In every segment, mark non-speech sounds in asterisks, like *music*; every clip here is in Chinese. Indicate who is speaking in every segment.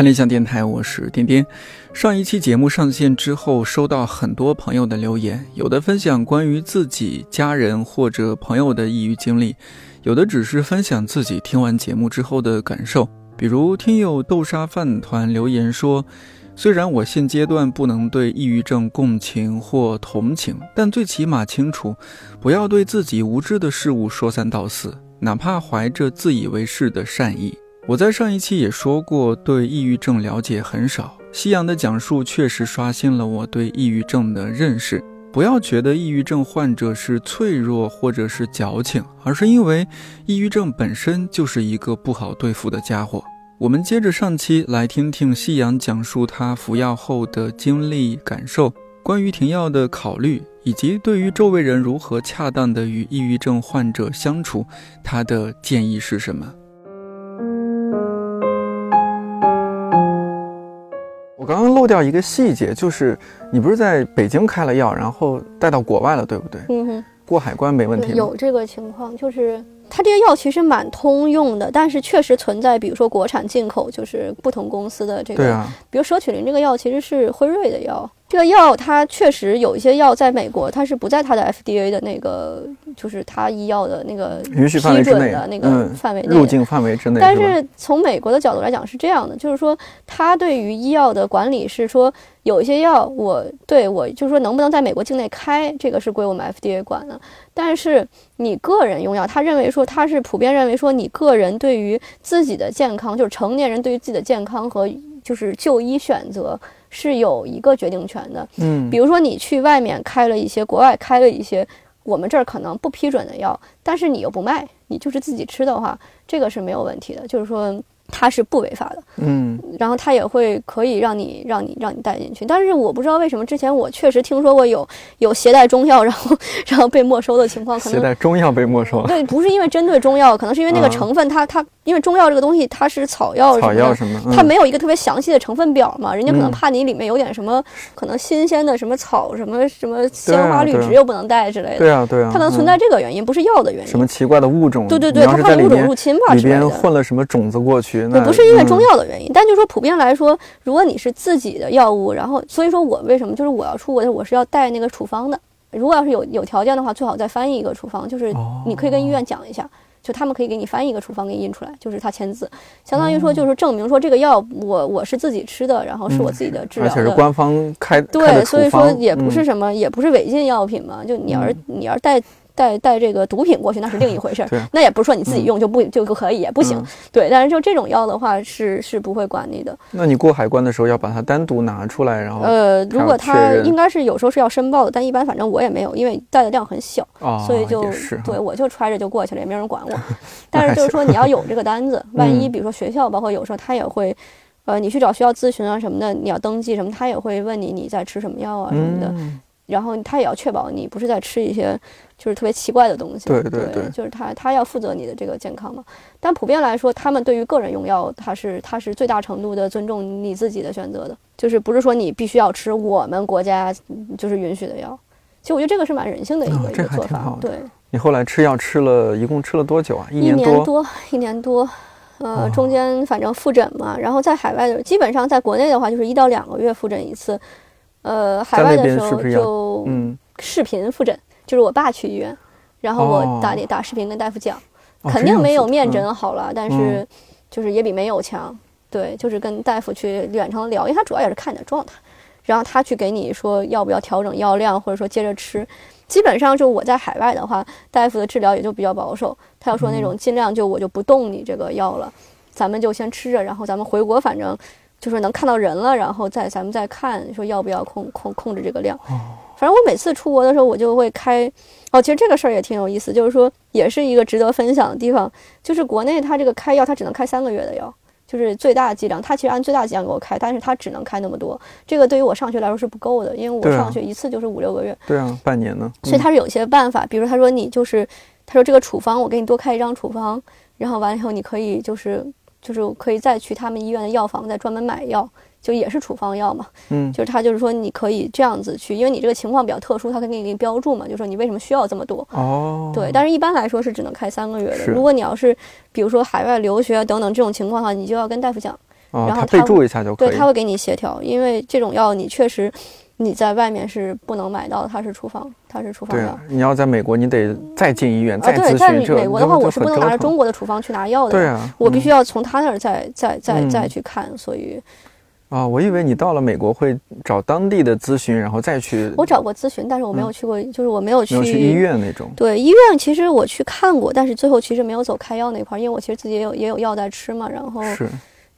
Speaker 1: 看理想电台，我是点点。上一期节目上线之后，收到很多朋友的留言，有的分享关于自己家人或者朋友的抑郁经历，有的只是分享自己听完节目之后的感受。比如听友豆沙饭团留言说，虽然我现阶段不能对抑郁症共情或同情，但最起码清楚，不要对自己无知的事物说三道四，哪怕怀着自以为是的善意。我在上一期也说过，对抑郁症了解很少。夕阳的讲述确实刷新了我对抑郁症的认识。不要觉得抑郁症患者是脆弱或者是矫情，而是因为抑郁症本身就是一个不好对付的家伙。我们接着上期来听听夕阳讲述他服药后的经历感受，关于停药的考虑，以及对于周围人如何恰当的与抑郁症患者相处，他的建议是什么？我刚刚漏掉一个细节，就是你不是在北京开了药，然后带到国外了，对不对？
Speaker 2: 嗯哼，
Speaker 1: 过海关没问题吗？
Speaker 2: 有这个情况，就是它这些药其实蛮通用的，但是确实存在，比如说国产进口，就是不同公司的这个，比如舍曲林这个药其实是辉瑞的药。这个药它确实有一些药在美国，它是不在它的 FDA 的那个，就是它医药的那个
Speaker 1: 允许范围之内
Speaker 2: 的那个范围内
Speaker 1: 入境范围之内。
Speaker 2: 但是从美国的角度来讲是这样的，就是说它对于医药的管理是说，有一些药我对我就是说能不能在美国境内开，这个是归我们 FDA 管的。但是你个人用药，他认为说他是普遍认为说你个人对于自己的健康，就是成年人对于自己的健康和就是就医选择。是有一个决定权的，
Speaker 1: 嗯，
Speaker 2: 比如说你去外面开了一些国外开了一些我们这儿可能不批准的药，但是你又不卖，你就是自己吃的话，这个是没有问题的，就是说。它是不违法的，
Speaker 1: 嗯，
Speaker 2: 然后它也会可以让你让你让你带进去，但是我不知道为什么之前我确实听说过有有携带中药然后 *laughs* 然后被没收的情况，可能
Speaker 1: 携带中药被没收，
Speaker 2: 对，不是因为针对中药，可能是因为那个成分它它因为中药这个东西它是草药
Speaker 1: 草药什么，
Speaker 2: 它没有一个特别详细的成分表嘛，人家可能怕你里面有点什么可能新鲜的什么草什么什么鲜花绿植又不能带之类的，
Speaker 1: 对啊对啊，
Speaker 2: 它可能存在这个原因，不是药的原因，
Speaker 1: 什么奇怪的物种，
Speaker 2: 对对对，它怕物种入侵吧
Speaker 1: 里边混了什么种子过去，那
Speaker 2: 不是因为中。药的原因，但就说普遍来说，如果你是自己的药物，然后所以说我为什么就是我要出国，我是要带那个处方的。如果要是有有条件的话，最好再翻译一个处方，就是你可以跟医院讲一下。就他们可以给你翻译一个处方给你印出来，就是他签字，相当于说就是证明说这个药我我是自己吃的，然后是我自己的治疗的，
Speaker 1: 而且是官方开
Speaker 2: 对，所以说也不是什么，也不是违禁药品嘛。就你要是你要是带带带这个毒品过去，那是另一回事儿。*laughs* 那也不是说你自己用就不就不可以，也不行。对，但是就这种药的话是是不会管你的。
Speaker 1: 那你过海关的时候要把它单独拿出来，然后
Speaker 2: 呃，如果他应该是有时候是要申报的，但一般反正我也没有，因为带的量很小，所以就对我就揣着就过去了，也没人管我。*laughs* 但是就是说你要有这个单子，*laughs* 万一比如说学校，包括有时候他也会，呃，你去找学校咨询啊什么的，你要登记什么，他也会问你你在吃什么药啊什么的，然后他也要确保你不是在吃一些 *laughs* 就是特别奇怪的东西。
Speaker 1: 对对对，
Speaker 2: 就是他他要负责你的这个健康嘛。但普遍来说，他们对于个人用药，他是他是最大程度的尊重你自己的选择的，就是不是说你必须要吃我们国家就是允许的药。其实我觉得这个是蛮人性的一个一个做法，对。
Speaker 1: 你后来吃药吃了一共吃了多久啊？
Speaker 2: 一
Speaker 1: 年
Speaker 2: 多，一年多，呃，中间反正复诊嘛，然后在海外的，基本上在国内的话就是一到两个月复诊一次，呃，海外的时候就
Speaker 1: 嗯
Speaker 2: 视频复诊，就是我爸去医院，然后我打打视频跟大夫讲，肯定没有面诊好了，但是就是也比没有强，对，就是跟大夫去远程聊，因为他主要也是看你的状态，然后他去给你说要不要调整药量，或者说接着吃。基本上就我在海外的话，大夫的治疗也就比较保守。他要说那种尽量就我就不动你这个药了，咱们就先吃着，然后咱们回国，反正就是能看到人了，然后再咱们再看说要不要控控控制这个量。反正我每次出国的时候，我就会开。哦，其实这个事儿也挺有意思，就是说也是一个值得分享的地方，就是国内它这个开药，它只能开三个月的药。就是最大的剂量，它其实按最大剂量给我开，但是它只能开那么多。这个对于我上学来说是不够的，因为我上学一次就是五六个月。
Speaker 1: 对啊，半年呢。
Speaker 2: 所以他是有一些办法，比如他说你就是，他说这个处方我给你多开一张处方，然后完了以后你可以就是就是可以再去他们医院的药房再专门买药。就也是处方药嘛，
Speaker 1: 嗯，
Speaker 2: 就是他就是说你可以这样子去，因为你这个情况比较特殊，他可以给你标注嘛，就说你为什么需要这么多
Speaker 1: 哦，
Speaker 2: 对，但是一般来说是只能开三个月的。如果你要是比如说海外留学等等这种情况的话，你就要跟大夫讲，然后他
Speaker 1: 备注一下就可
Speaker 2: 以。对，他会给你协调，因为这种药你确实你在外面是不能买到，它是处方，它是处方药。
Speaker 1: 你要在美国，你得再进医院再咨询。
Speaker 2: 在美国的话，我是不能拿着中国的处方去拿药的。
Speaker 1: 对啊，
Speaker 2: 我必须要从他那儿再再再再去看，所以。
Speaker 1: 啊，我以为你到了美国会找当地的咨询，然后再去。
Speaker 2: 我找过咨询，但是我没有去过，就是我没有去
Speaker 1: 医院那种。
Speaker 2: 对，医院其实我去看过，但是最后其实没有走开药那块儿，因为我其实自己也有也有药在吃嘛，然后
Speaker 1: 是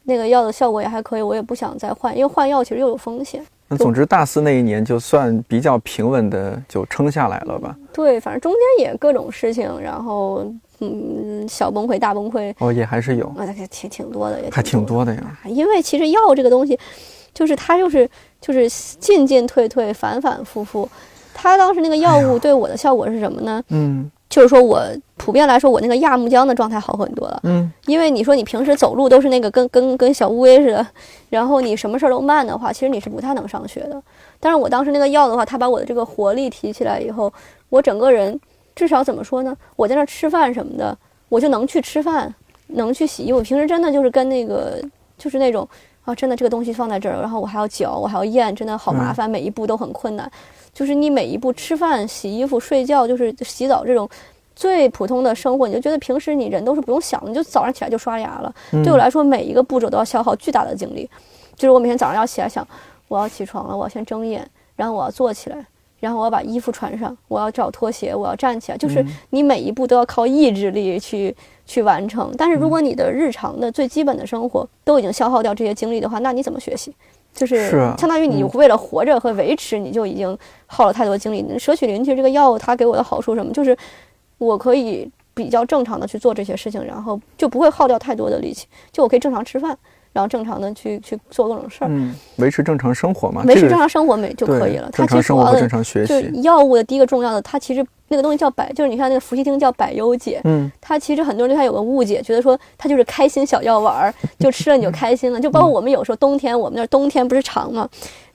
Speaker 2: 那个药的效果也还可以，我也不想再换，因为换药其实又有风险。
Speaker 1: 那总之大四那一年就算比较平稳的就撑下来了吧？
Speaker 2: 对，反正中间也各种事情，然后。嗯，小崩溃、大崩溃
Speaker 1: 哦，也还是有，
Speaker 2: 啊，挺挺多的，也
Speaker 1: 还挺多的呀。
Speaker 2: 因为其实药这个东西，就是它就是就是进进退退、反反复复。他当时那个药物对我的效果是什么呢？嗯，就是说我普遍来说，我那个亚木浆的状态好很多了。嗯，因为你说你平时走路都是那个跟跟跟小乌龟似的，然后你什么事儿都慢的话，其实你是不太能上学的。但是我当时那个药的话，它把我的这个活力提起来以后，我整个人。至少怎么说呢？我在那吃饭什么的，我就能去吃饭，能去洗衣我。平时真的就是跟那个，就是那种啊，真的这个东西放在这儿，然后我还要嚼，我还要咽，真的好麻烦，每一步都很困难。就是你每一步吃饭、洗衣服、睡觉，就是洗澡这种最普通的生活，你就觉得平时你人都是不用想的，你就早上起来就刷牙了。对我来说，每一个步骤都要消耗巨大的精力。就是我每天早上要起来想，我要起床了，我要先睁眼，然后我要坐起来。然后我要把衣服穿上，我要找拖鞋，我要站起来，就是你每一步都要靠意志力去去完成。但是如果你的日常的最基本的生活都已经消耗掉这些精力的话，那你怎么学习？就是相当于你为了活着和维持，你就已经耗了太多精力。舍曲林其实这个药物它给我的好处什么？就是我可以比较正常的去做这些事情，然后就不会耗掉太多的力气，就我可以正常吃饭。然后正常的去去做各种事儿，
Speaker 1: 嗯，维持正常生活嘛，
Speaker 2: 维持正常生活没就可以了。
Speaker 1: 正常生活和正常学习。
Speaker 2: 就药物的第一个重要的，它其实那个东西叫百，就是你看那个伏羲汀叫百忧解，嗯，它其实很多人对它有个误解，觉得说它就是开心小药丸儿，就吃了你就开心了。就包括我们有时候冬天，我们那冬天不是长嘛？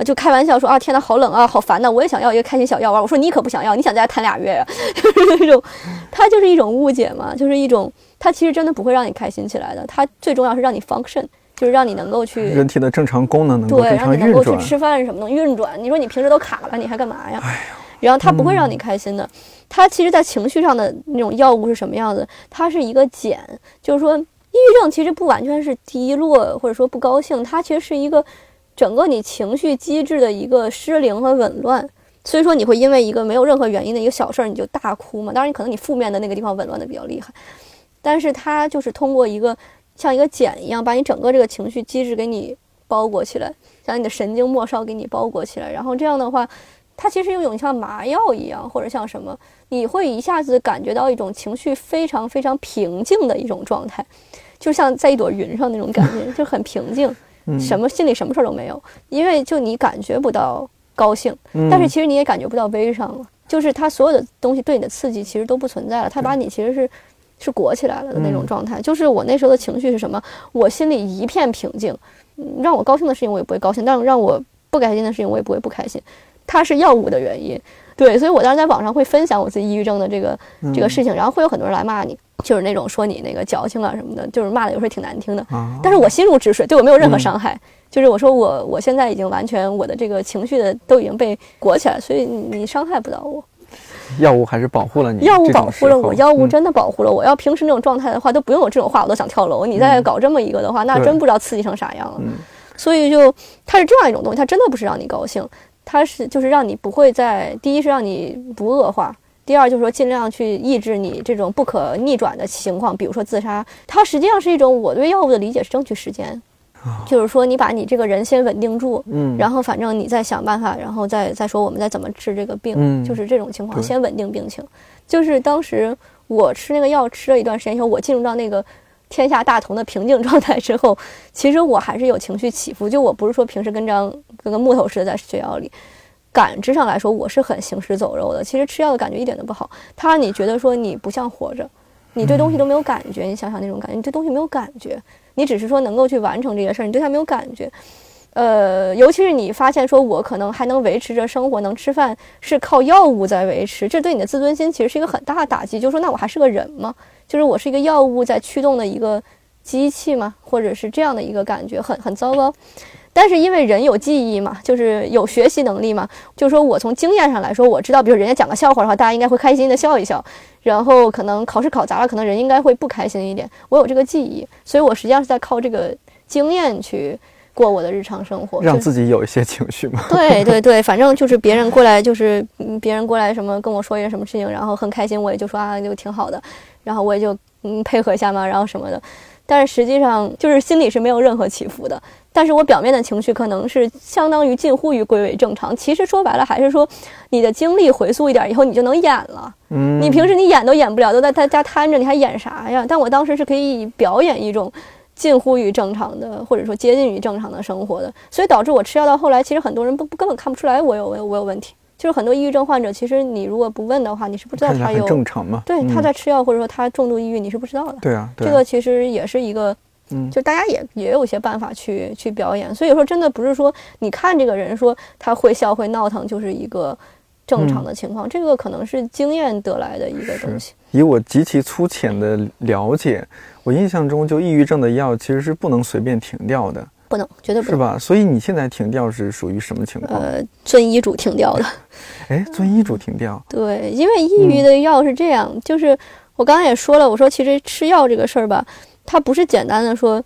Speaker 2: 就开玩笑说啊，天呐，好冷啊，好烦呐，我也想要一个开心小药丸。我说你可不想要，你想在家谈俩月呀？*laughs* 就是那种，它就是一种误解嘛，就是一种，它其实真的不会让你开心起来的，它最重要是让你 function。就是让你能够去
Speaker 1: 人体的正常功能能
Speaker 2: 够
Speaker 1: 正常
Speaker 2: 运转，对，让你能够去吃饭什么的运转。你说你平时都卡了，你还干嘛呀？然后它不会让你开心的。它其实，在情绪上的那种药物是什么样子？它是一个碱，就是说，抑郁症其实不完全是低落或者说不高兴，它其实是一个整个你情绪机制的一个失灵和紊乱。所以说，你会因为一个没有任何原因的一个小事儿你就大哭嘛？当然，你可能你负面的那个地方紊乱的比较厉害，但是它就是通过一个。像一个茧一样，把你整个这个情绪机制给你包裹起来，将你的神经末梢给你包裹起来，然后这样的话，它其实有种像麻药一样，或者像什么，你会一下子感觉到一种情绪非常非常平静的一种状态，就像在一朵云上那种感觉，就很平静，什么心里什么事儿都没有，因为就你感觉不到高兴，但是其实你也感觉不到悲伤了，就是它所有的东西对你的刺激其实都不存在了，它把你其实是。是裹起来了的那种状态，就是我那时候的情绪是什么？我心里一片平静，让我高兴的事情我也不会高兴，但让我不开心的事情我也不会不开心。它是药物的原因，对，所以我当时在网上会分享我自己抑郁症的这个这个事情，然后会有很多人来骂你，就是那种说你那个矫情啊什么的，就是骂的有时候挺难听的。但是我心如止水，对我没有任何伤害。就是我说我我现在已经完全我的这个情绪的都已经被裹起来，所以你伤害不到我。
Speaker 1: 药物还是保护了你，
Speaker 2: 药物保护了我，药物真的保护了我。要平时那种状态的话，都不用有这种话，我都想跳楼。你再搞这么一个的话，那真不知道刺激成啥样了。所以就它是这样一种东西，它真的不是让你高兴，它是就是让你不会再第一是让你不恶化，第二就是说尽量去抑制你这种不可逆转的情况，比如说自杀。它实际上是一种我对药物的理解是争取时间。就是说，你把你这个人先稳定住，嗯，然后反正你再想办法，然后再再说我们再怎么治这个病，嗯，就是这种情况，先稳定病情。就是当时我吃那个药吃了一段时间以后，我进入到那个天下大同的平静状态之后，其实我还是有情绪起伏。就我不是说平时跟张跟个木头似的在学校里，感知上来说我是很行尸走肉的。其实吃药的感觉一点都不好，它让你觉得说你不像活着，你对东西都没有感觉。你想想那种感觉，你对东西没有感觉。你只是说能够去完成这些事儿，你对他没有感觉，呃，尤其是你发现说我可能还能维持着生活，能吃饭是靠药物在维持，这对你的自尊心其实是一个很大的打击。就是说，那我还是个人吗？就是我是一个药物在驱动的一个机器吗？或者是这样的一个感觉，很很糟糕。但是因为人有记忆嘛，就是有学习能力嘛，就是说我从经验上来说，我知道，比如人家讲个笑话的话，大家应该会开心的笑一笑。然后可能考试考砸了，可能人应该会不开心一点。我有这个记忆，所以我实际上是在靠这个经验去过我的日常生活，
Speaker 1: 让自己有一些情绪嘛。*laughs*
Speaker 2: 对对对，反正就是别人过来，就是别人过来什么跟我说一些什么事情，然后很开心，我也就说啊，就挺好的，然后我也就嗯配合一下嘛，然后什么的。但是实际上就是心里是没有任何起伏的。但是我表面的情绪可能是相当于近乎于归为正常。其实说白了还是说，你的精力回溯一点以后，你就能演了。嗯，你平时你演都演不了，都在他家瘫着，你还演啥呀？但我当时是可以表演一种近乎于正常的，或者说接近于正常的生活的。所以导致我吃药到后来，其实很多人不根本看不出来我有我有我有问题。就是很多抑郁症患者，其实你如果不问的话，你是不知道他有
Speaker 1: 正常吗？
Speaker 2: 对，他在吃药或者说他重度抑郁，你是不知道的。
Speaker 1: 对啊，
Speaker 2: 这个其实也是一个。嗯，就大家也也有一些办法去去表演，所以说真的不是说你看这个人说他会笑会闹腾就是一个正常的情况，这个可能是经验得来的一个东西。
Speaker 1: 以我极其粗浅的了解，我印象中就抑郁症的药其实是不能随便停掉的，
Speaker 2: 不能，绝对不
Speaker 1: 是吧？所以你现在停掉是属于什么情况？
Speaker 2: 呃，遵医嘱停掉的。
Speaker 1: 哎，遵医嘱停掉？*laughs*
Speaker 2: 对，因为抑郁的药是这样，就是我刚才也说了，我说其实吃药这个事儿吧。它不是简单的说，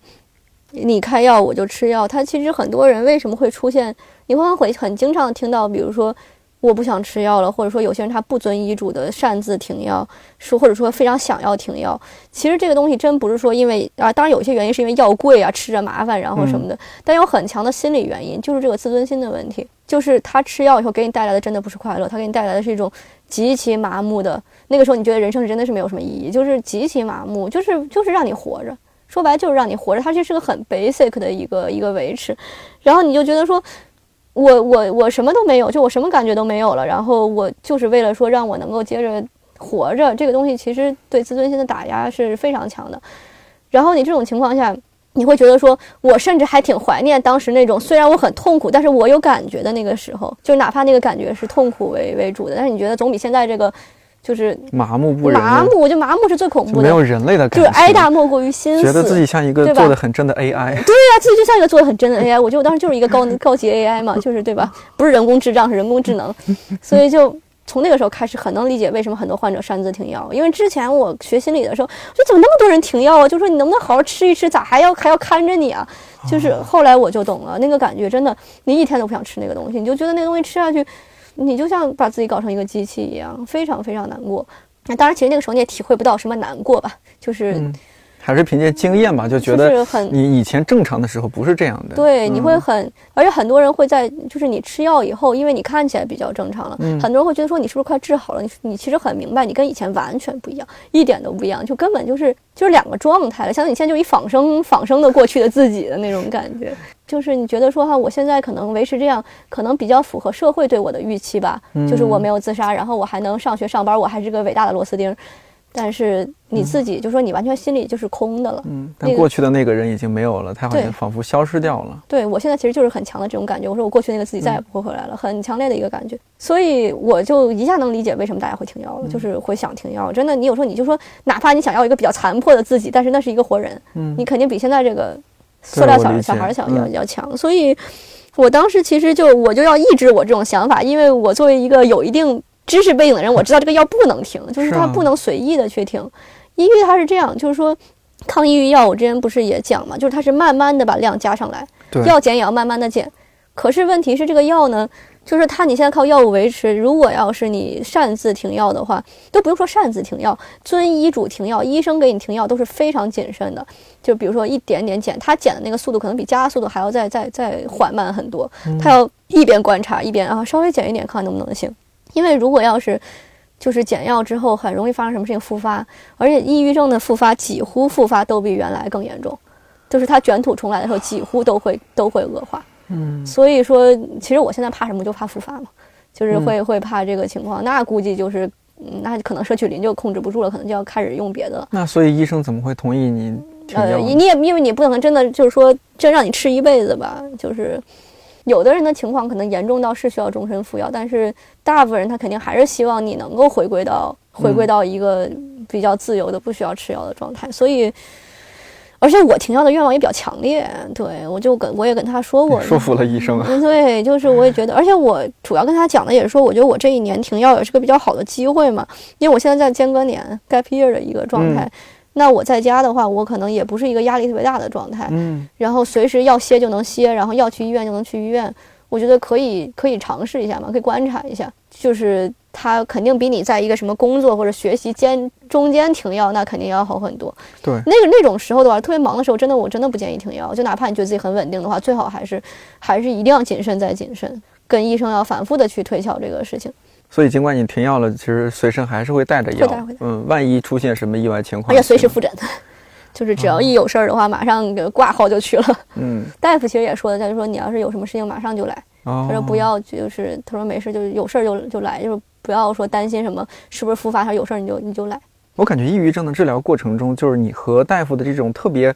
Speaker 2: 你开药我就吃药。它其实很多人为什么会出现？你会会很经常听到，比如说我不想吃药了，或者说有些人他不遵医嘱的擅自停药，说或者说非常想要停药。其实这个东西真不是说因为啊，当然有些原因是因为药贵啊，吃着麻烦，然后什么的。但有很强的心理原因，就是这个自尊心的问题。就是他吃药以后给你带来的真的不是快乐，他给你带来的是一种极其麻木的。那个时候你觉得人生是真的是没有什么意义，就是极其麻木，就是就是让你活着。说白就是让你活着，它其实是个很 basic 的一个一个维持。然后你就觉得说，我我我什么都没有，就我什么感觉都没有了。然后我就是为了说让我能够接着活着，这个东西其实对自尊心的打压是非常强的。然后你这种情况下。你会觉得说，我甚至还挺怀念当时那种虽然我很痛苦，但是我有感觉的那个时候，就哪怕那个感觉是痛苦为为主的，但是你觉得总比现在这个就是
Speaker 1: 麻木不
Speaker 2: 麻木，我觉得麻木是最恐怖的，
Speaker 1: 没有人类的感
Speaker 2: 觉，就是挨打莫过于心死，
Speaker 1: 觉得自己像一个做的很真的 AI，
Speaker 2: 对呀，自己就像一个做的很真的 AI，我觉得我当时就是一个高 *laughs* 高级 AI 嘛，就是对吧？不是人工智障，是人工智能，所以就。从那个时候开始，很能理解为什么很多患者擅自停药。因为之前我学心理的时候，就怎么那么多人停药啊？就说你能不能好好吃一吃，咋还要还要看着你啊？就是后来我就懂了，那个感觉真的，你一天都不想吃那个东西，你就觉得那个东西吃下去，你就像把自己搞成一个机器一样，非常非常难过。那当然，其实那个时候你也体会不到什么难过吧，就是。
Speaker 1: 还是凭借经验吧，就觉得你以前正常的时候不是这样的。
Speaker 2: 对，你会很，而且很多人会在，就是你吃药以后，因为你看起来比较正常了，很多人会觉得说你是不是快治好了？你你其实很明白，你跟以前完全不一样，一点都不一样，就根本就是就是两个状态了。像你现在就一仿生仿生的过去的自己的那种感觉，就是你觉得说哈，我现在可能维持这样，可能比较符合社会对我的预期吧，就是我没有自杀，然后我还能上学上班，我还是个伟大的螺丝钉。但是你自己就说你完全心里就是空的了，
Speaker 1: 嗯，但过去的那个人已经没有了，他好像仿佛消失掉了。
Speaker 2: 对我现在其实就是很强的这种感觉，我说我过去那个自己再也不会回来了，很强烈的一个感觉，所以我就一下能理解为什么大家会停药了，就是会想停药。真的，你有时候你就说，哪怕你想要一个比较残破的自己，但是那是一个活人，嗯，你肯定比现在这个塑料小小孩小要要强。所以，我当时其实就我就要抑制我这种想法，因为我作为一个有一定知识背景的人，*laughs* 我知道这个药不能停，就是他不能随意的去停。抑郁它是这样，就是说，抗抑郁药我之前不是也讲嘛，就是它是慢慢的把量加上来，药减也要慢慢的减。可是问题是这个药呢，就是它你现在靠药物维持，如果要是你擅自停药的话，都不用说擅自停药，遵医嘱停药，医生给你停药都是非常谨慎的。就比如说一点点减，他减的那个速度可能比加速度还要再再再缓慢很多，他要一边观察一边啊稍微减一点，看看能不能行。因为如果要是就是减药之后很容易发生什么事情复发，而且抑郁症的复发几乎复发都比原来更严重，就是它卷土重来的时候几乎都会都会恶化。嗯，所以说其实我现在怕什么就怕复发嘛，就是会会怕这个情况，那估计就是那可能社区林就控制不住了，可能就要开始用别的了。
Speaker 1: 那所以医生怎么会同意你？呃，
Speaker 2: 你也因为你不可能真的就是说真让你吃一辈子吧，就是。有的人的情况可能严重到是需要终身服药，但是大部分人他肯定还是希望你能够回归到回归到一个比较自由的、不需要吃药的状态。所以，而且我停药的愿望也比较强烈，对我就跟我也跟他说过，
Speaker 1: 说服了医生。
Speaker 2: 对，就是我也觉得，而且我主要跟他讲的也是说，我觉得我这一年停药也是个比较好的机会嘛，因为我现在在间隔年 gap year 的一个状态，那我在家的话，我可能也不是一个压力特别大的状态，嗯，然后随时要歇就能歇，然后要去医院就能去医院，我觉得可以可以尝试一下嘛，可以观察一下，就是。他肯定比你在一个什么工作或者学习间中间停药，那肯定要好很多。
Speaker 1: 对，
Speaker 2: 那个那种时候的话，特别忙的时候，真的我真的不建议停药。就哪怕你觉得自己很稳定的话，最好还是还是一定要谨慎再谨慎，跟医生要反复的去推敲这个事情。
Speaker 1: 所以，尽管你停药了，其实随身还是会带着药。
Speaker 2: 会带，会带。
Speaker 1: 嗯，万一出现什么意外情况，
Speaker 2: 而且随时复诊，*laughs* 就是只要一有事儿的话，马上挂号就去了。嗯，*laughs* 大夫其实也说的，他就说你要是有什么事情，马上就来。他说不要，就是他说没事，就是有事儿就就来，就是。不要说担心什么是不是复发，还有事儿你就你就来。
Speaker 1: 我感觉抑郁症的治疗过程中，就是你和大夫的这种特别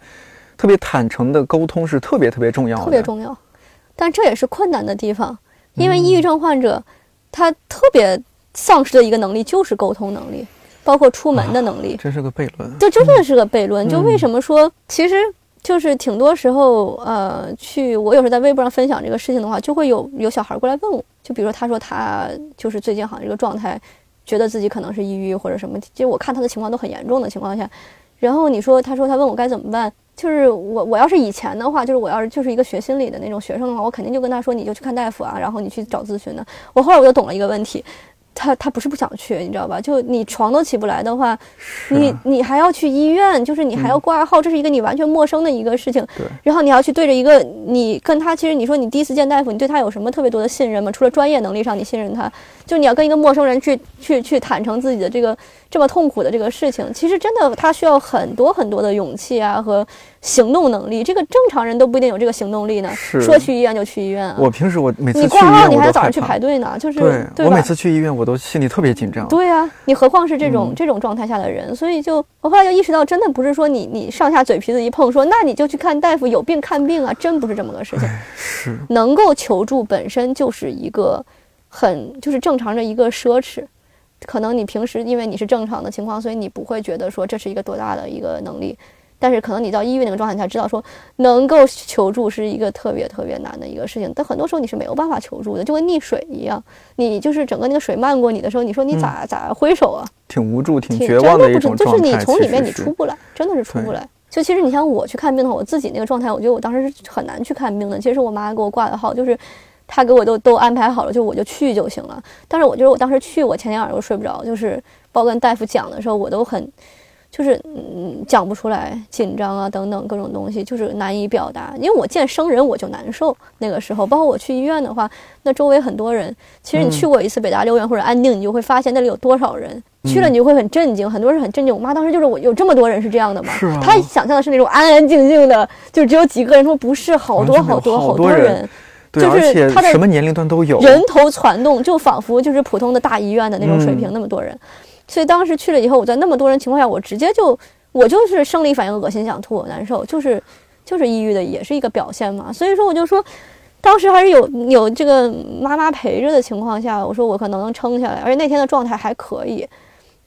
Speaker 1: 特别坦诚的沟通是特别特别重要的，
Speaker 2: 特别重要。但这也是困难的地方，因为抑郁症患者他特别丧失的一个能力就是沟通能力，包括出门的能力。
Speaker 1: 这是个悖论。
Speaker 2: 这真的是个悖论。就为什么说其实？就是挺多时候，呃，去我有时候在微博上分享这个事情的话，就会有有小孩过来问我，就比如说他说他就是最近好像这个状态，觉得自己可能是抑郁或者什么，其实我看他的情况都很严重的情况下，然后你说他说他问我该怎么办，就是我我要是以前的话，就是我要是就是一个学心理的那种学生的话，我肯定就跟他说你就去看大夫啊，然后你去找咨询的。我后来我就懂了一个问题。他他不是不想去，你知道吧？就你床都起不来的话，你你还要去医院，就是你还要挂号，这是一个你完全陌生的一个事情。
Speaker 1: 对。
Speaker 2: 然后你要去对着一个你跟他，其实你说你第一次见大夫，你对他有什么特别多的信任吗？除了专业能力上，你信任他，就你要跟一个陌生人去去去坦诚自己的这个这么痛苦的这个事情，其实真的他需要很多很多的勇气啊和。行动能力，这个正常人都不一定有这个行动力呢。说去医院就去医院。
Speaker 1: 我平时我每次
Speaker 2: 你挂号，你还要早上去排队呢，就是
Speaker 1: 对。我每次去医院，我都心里特别紧张。
Speaker 2: 对呀，你何况是这种这种状态下的人，所以就我后来就意识到，真的不是说你你上下嘴皮子一碰，说那你就去看大夫，有病看病啊，真不是这么个事情。
Speaker 1: 是。
Speaker 2: 能够求助本身就是一个很就是正常的一个奢侈，可能你平时因为你是正常的情况，所以你不会觉得说这是一个多大的一个能力。但是可能你到抑郁那个状态，你才知道说能够求助是一个特别特别难的一个事情。但很多时候你是没有办法求助的，就跟溺水一样，你就是整个那个水漫过你的时候，你说你咋咋挥手啊？
Speaker 1: 挺无助、挺绝望的一种
Speaker 2: 就是你从里面你出不来，真的是出不来。就其实你像我去看病的话，我自己那个状态，我觉得我当时是很难去看病的。其实我妈给我挂的号，就是她给我都都安排好了，就我就去就行了。但是我觉得我当时去，我前天晚上我睡不着，就是包括跟大夫讲的时候，我都很。就是嗯讲不出来，紧张啊等等各种东西，就是难以表达。因为我见生人我就难受，那个时候，包括我去医院的话，那周围很多人。其实你去过一次北大六院或者安定，你就会发现那里有多少人。去了你就会很震惊，很多人很震惊。我妈当时就是我有这么多人是这样的吗？
Speaker 1: 是啊。
Speaker 2: 她想象的是那种安安静静的，就只有几个人。说不是，好多好多好多人，就是他的
Speaker 1: 什么年龄段都有，
Speaker 2: 人头攒动，就仿佛就是普通的大医院的那种水平，那么多人。所以当时去了以后，我在那么多人情况下，我直接就我就是生理反应，恶心、想吐、难受，就是就是抑郁的，也是一个表现嘛。所以说，我就说，当时还是有有这个妈妈陪着的情况下，我说我可能能撑下来，而且那天的状态还可以。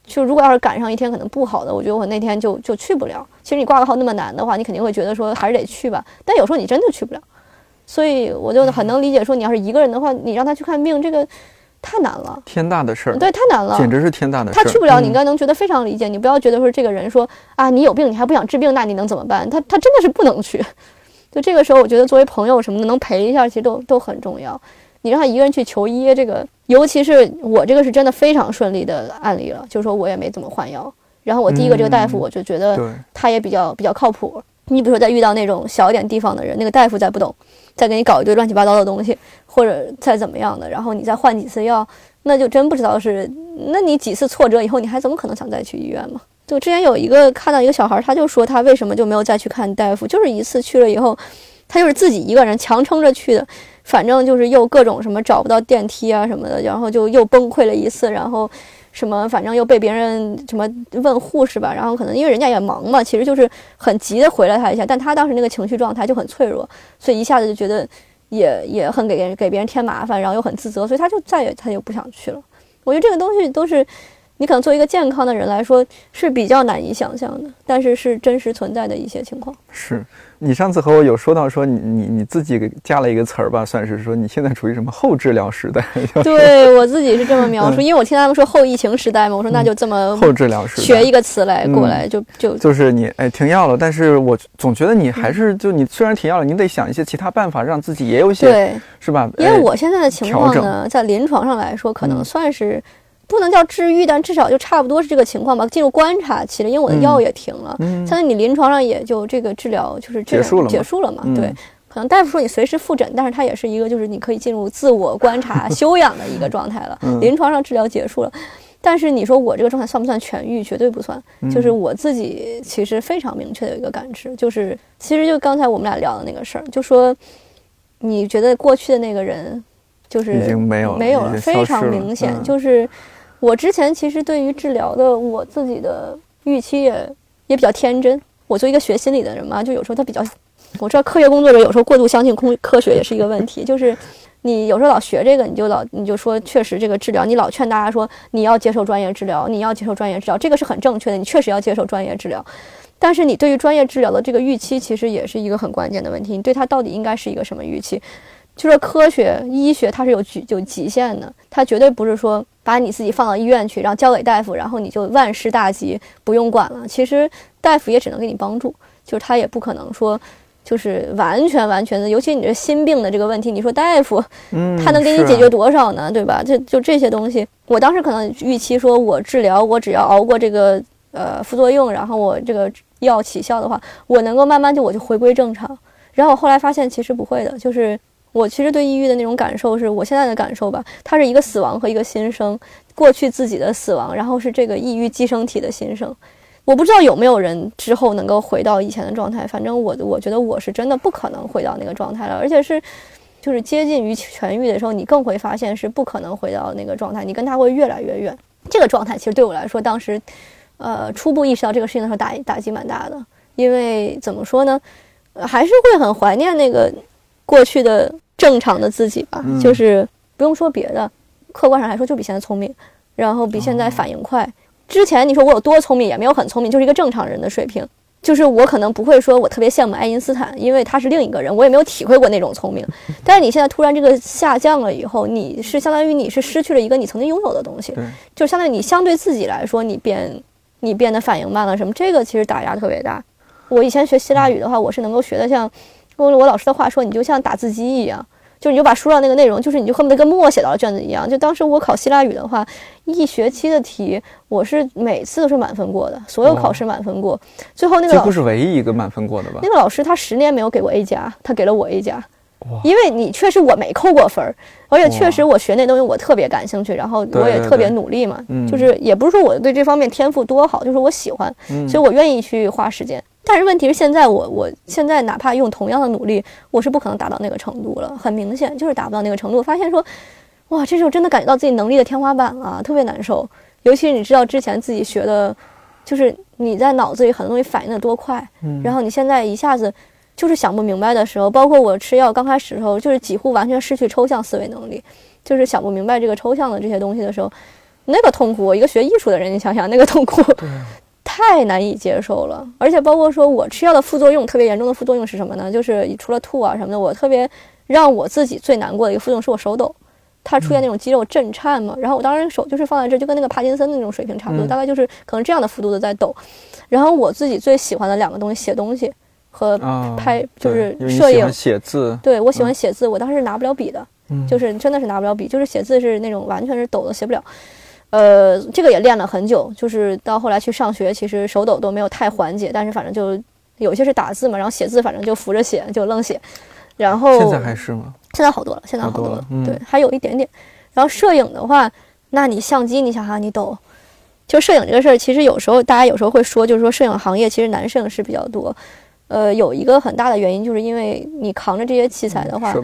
Speaker 2: 就如果要是赶上一天可能不好的，我觉得我那天就就去不了。其实你挂个号那么难的话，你肯定会觉得说还是得去吧。但有时候你真的去不了，所以我就很能理解说，你要是一个人的话，你让他去看病，这个。太难了，
Speaker 1: 天大的事儿，
Speaker 2: 对，太难了，
Speaker 1: 简直是天大的事
Speaker 2: 儿。他去不了，你应该能觉得非常理解。你不要觉得说这个人说啊，你有病，你还不想治病，那你能怎么办？他他真的是不能去。*laughs* 就这个时候，我觉得作为朋友什么的，能陪一下，其实都都很重要。你让他一个人去求医，这个尤其是我这个是真的非常顺利的案例了，就是说我也没怎么换药。然后我第一个这个大夫，我就觉得他也比较比较靠谱。你比如说，在遇到那种小一点地方的人，那个大夫再不懂，再给你搞一堆乱七八糟的东西，或者再怎么样的，然后你再换几次药，那就真不知道是，那你几次挫折以后，你还怎么可能想再去医院嘛？就之前有一个看到一个小孩，他就说他为什么就没有再去看大夫，就是一次去了以后，他就是自己一个人强撑着去的，反正就是又各种什么找不到电梯啊什么的，然后就又崩溃了一次，然后。什么，反正又被别人什么问护士吧，然后可能因为人家也忙嘛，其实就是很急的回了他一下，但他当时那个情绪状态就很脆弱，所以一下子就觉得也也很给人给别人添麻烦，然后又很自责，所以他就再也他就不想去了。我觉得这个东西都是你可能作为一个健康的人来说是比较难以想象的，但是是真实存在的一些情况。
Speaker 1: 是你上次和我有说到说你你你自己加了一个词儿吧，算是说你现在处于什么后治疗时代？
Speaker 2: 对我自己是这么描述，因为我听他们说后疫情时代嘛，我说那就这么
Speaker 1: 后治疗时
Speaker 2: 学一个词来过来就就
Speaker 1: 就是你哎停药了，但是我总觉得你还是就你虽然停药了，你得想一些其他办法让自己也有些
Speaker 2: 对
Speaker 1: 是吧？
Speaker 2: 因为我现在的情况呢，在临床上来说，可能算是。不能叫治愈，但至少就差不多是这个情况吧。进入观察期了，因为我的药也停了。嗯，现在你临床上也就这个治疗就是
Speaker 1: 结束了，
Speaker 2: 结束了嘛？对，可能大夫说你随时复诊，但是它也是一个就是你可以进入自我观察、休养的一个状态了。临床上治疗结束了，但是你说我这个状态算不算痊愈？绝对不算。就是我自己其实非常明确的一个感知，就是其实就刚才我们俩聊的那个事儿，就说你觉得过去的那个人就是
Speaker 1: 已经没有
Speaker 2: 没有了，非常明显，就是。我之前其实对于治疗的我自己的预期也也比较天真。我作为一个学心理的人嘛，就有时候他比较，我知道科学工作者有时候过度相信空科学也是一个问题。就是你有时候老学这个，你就老你就说确实这个治疗，你老劝大家说你要接受专业治疗，你要接受专业治疗，这个是很正确的，你确实要接受专业治疗。但是你对于专业治疗的这个预期，其实也是一个很关键的问题。你对它到底应该是一个什么预期？就是科学医学它是有局有极限的，它绝对不是说。把你自己放到医院去，然后交给大夫，然后你就万事大吉，不用管了。其实大夫也只能给你帮助，就是他也不可能说，就是完全完全的。尤其你这心病的这个问题，你说大夫，他能给你解决多少呢？对吧？这就这些东西，我当时可能预期说，我治疗，我只要熬过这个呃副作用，然后我这个药起效的话，我能够慢慢就我就回归正常。然后我后来发现，其实不会的，就是。我其实对抑郁的那种感受是我现在的感受吧，它是一个死亡和一个新生，过去自己的死亡，然后是这个抑郁寄生体的新生。我不知道有没有人之后能够回到以前的状态，反正我我觉得我是真的不可能回到那个状态了，而且是就是接近于痊愈的时候，你更会发现是不可能回到那个状态，你跟他会越来越远。这个状态其实对我来说，当时呃初步意识到这个事情的时候，打打击蛮大的，因为怎么说呢，还是会很怀念那个。过去的正常的自己吧，就是不用说别的，客观上来说就比现在聪明，然后比现在反应快。之前你说我有多聪明，也没有很聪明，就是一个正常人的水平。就是我可能不会说我特别羡慕爱因斯坦，因为他是另一个人，我也没有体会过那种聪明。*laughs* 但是你现在突然这个下降了以后，你是相当于你是失去了一个你曾经拥有的东西，就相当于你相对自己来说，你变你变得反应慢了什么，这个其实打压特别大。我以前学希腊语的话，我是能够学得像。用我老师的话说，你就像打字机一样，就是你就把书上那个内容，就是你就恨不得跟默写到了卷子一样。就当时我考希腊语的话，一学期的题，我是每次都是满分过的，所有考试满分过。最后那个
Speaker 1: 几乎是唯一一个满分过的吧？
Speaker 2: 那个老师他十年没有给过 A 加，他给了我 A 加。因为你确实我没扣过分儿，而且确实我学那东西我特别感兴趣，然后我也特别努力嘛。就是也不是说我对这方面天赋多好，就是我喜欢，所以我愿意去花时间。但是问题是，现在我我现在哪怕用同样的努力，我是不可能达到那个程度了。很明显，就是达不到那个程度。发现说，哇，这时候真的感觉到自己能力的天花板了，特别难受。尤其是你知道之前自己学的，就是你在脑子里很多东西反应的多快，然后你现在一下子就是想不明白的时候，包括我吃药刚开始的时候，就是几乎完全失去抽象思维能力，就是想不明白这个抽象的这些东西的时候，那个痛苦。一个学艺术的人，你想想那个痛苦。太难以接受了，而且包括说我吃药的副作用特别严重的副作用是什么呢？就是除了吐啊什么的，我特别让我自己最难过的一个副作用是我手抖，它出现那种肌肉震颤嘛。然后我当时手就是放在这，就跟那个帕金森的那种水平差不多，大概就是可能这样的幅度的在抖。然后我自己最喜欢的两个东西，写东西和拍，就是摄影、
Speaker 1: 写字。
Speaker 2: 对我喜欢写字，我当时是拿不了笔的，就是真的是拿不了笔，就是写字是那种完全是抖的，写不了。呃，这个也练了很久，就是到后来去上学，其实手抖都没有太缓解，但是反正就有些是打字嘛，然后写字反正就扶着写，就愣写。然后
Speaker 1: 现在还是吗？
Speaker 2: 现在好多了，现在好多了。对，还有一点点。然后摄影的话，那你相机，你想哈你抖，就摄影这个事儿，其实有时候大家有时候会说，就是说摄影行业其实男摄影师比较多。呃，有一个很大的原因，就是因为你扛着这些器材的话，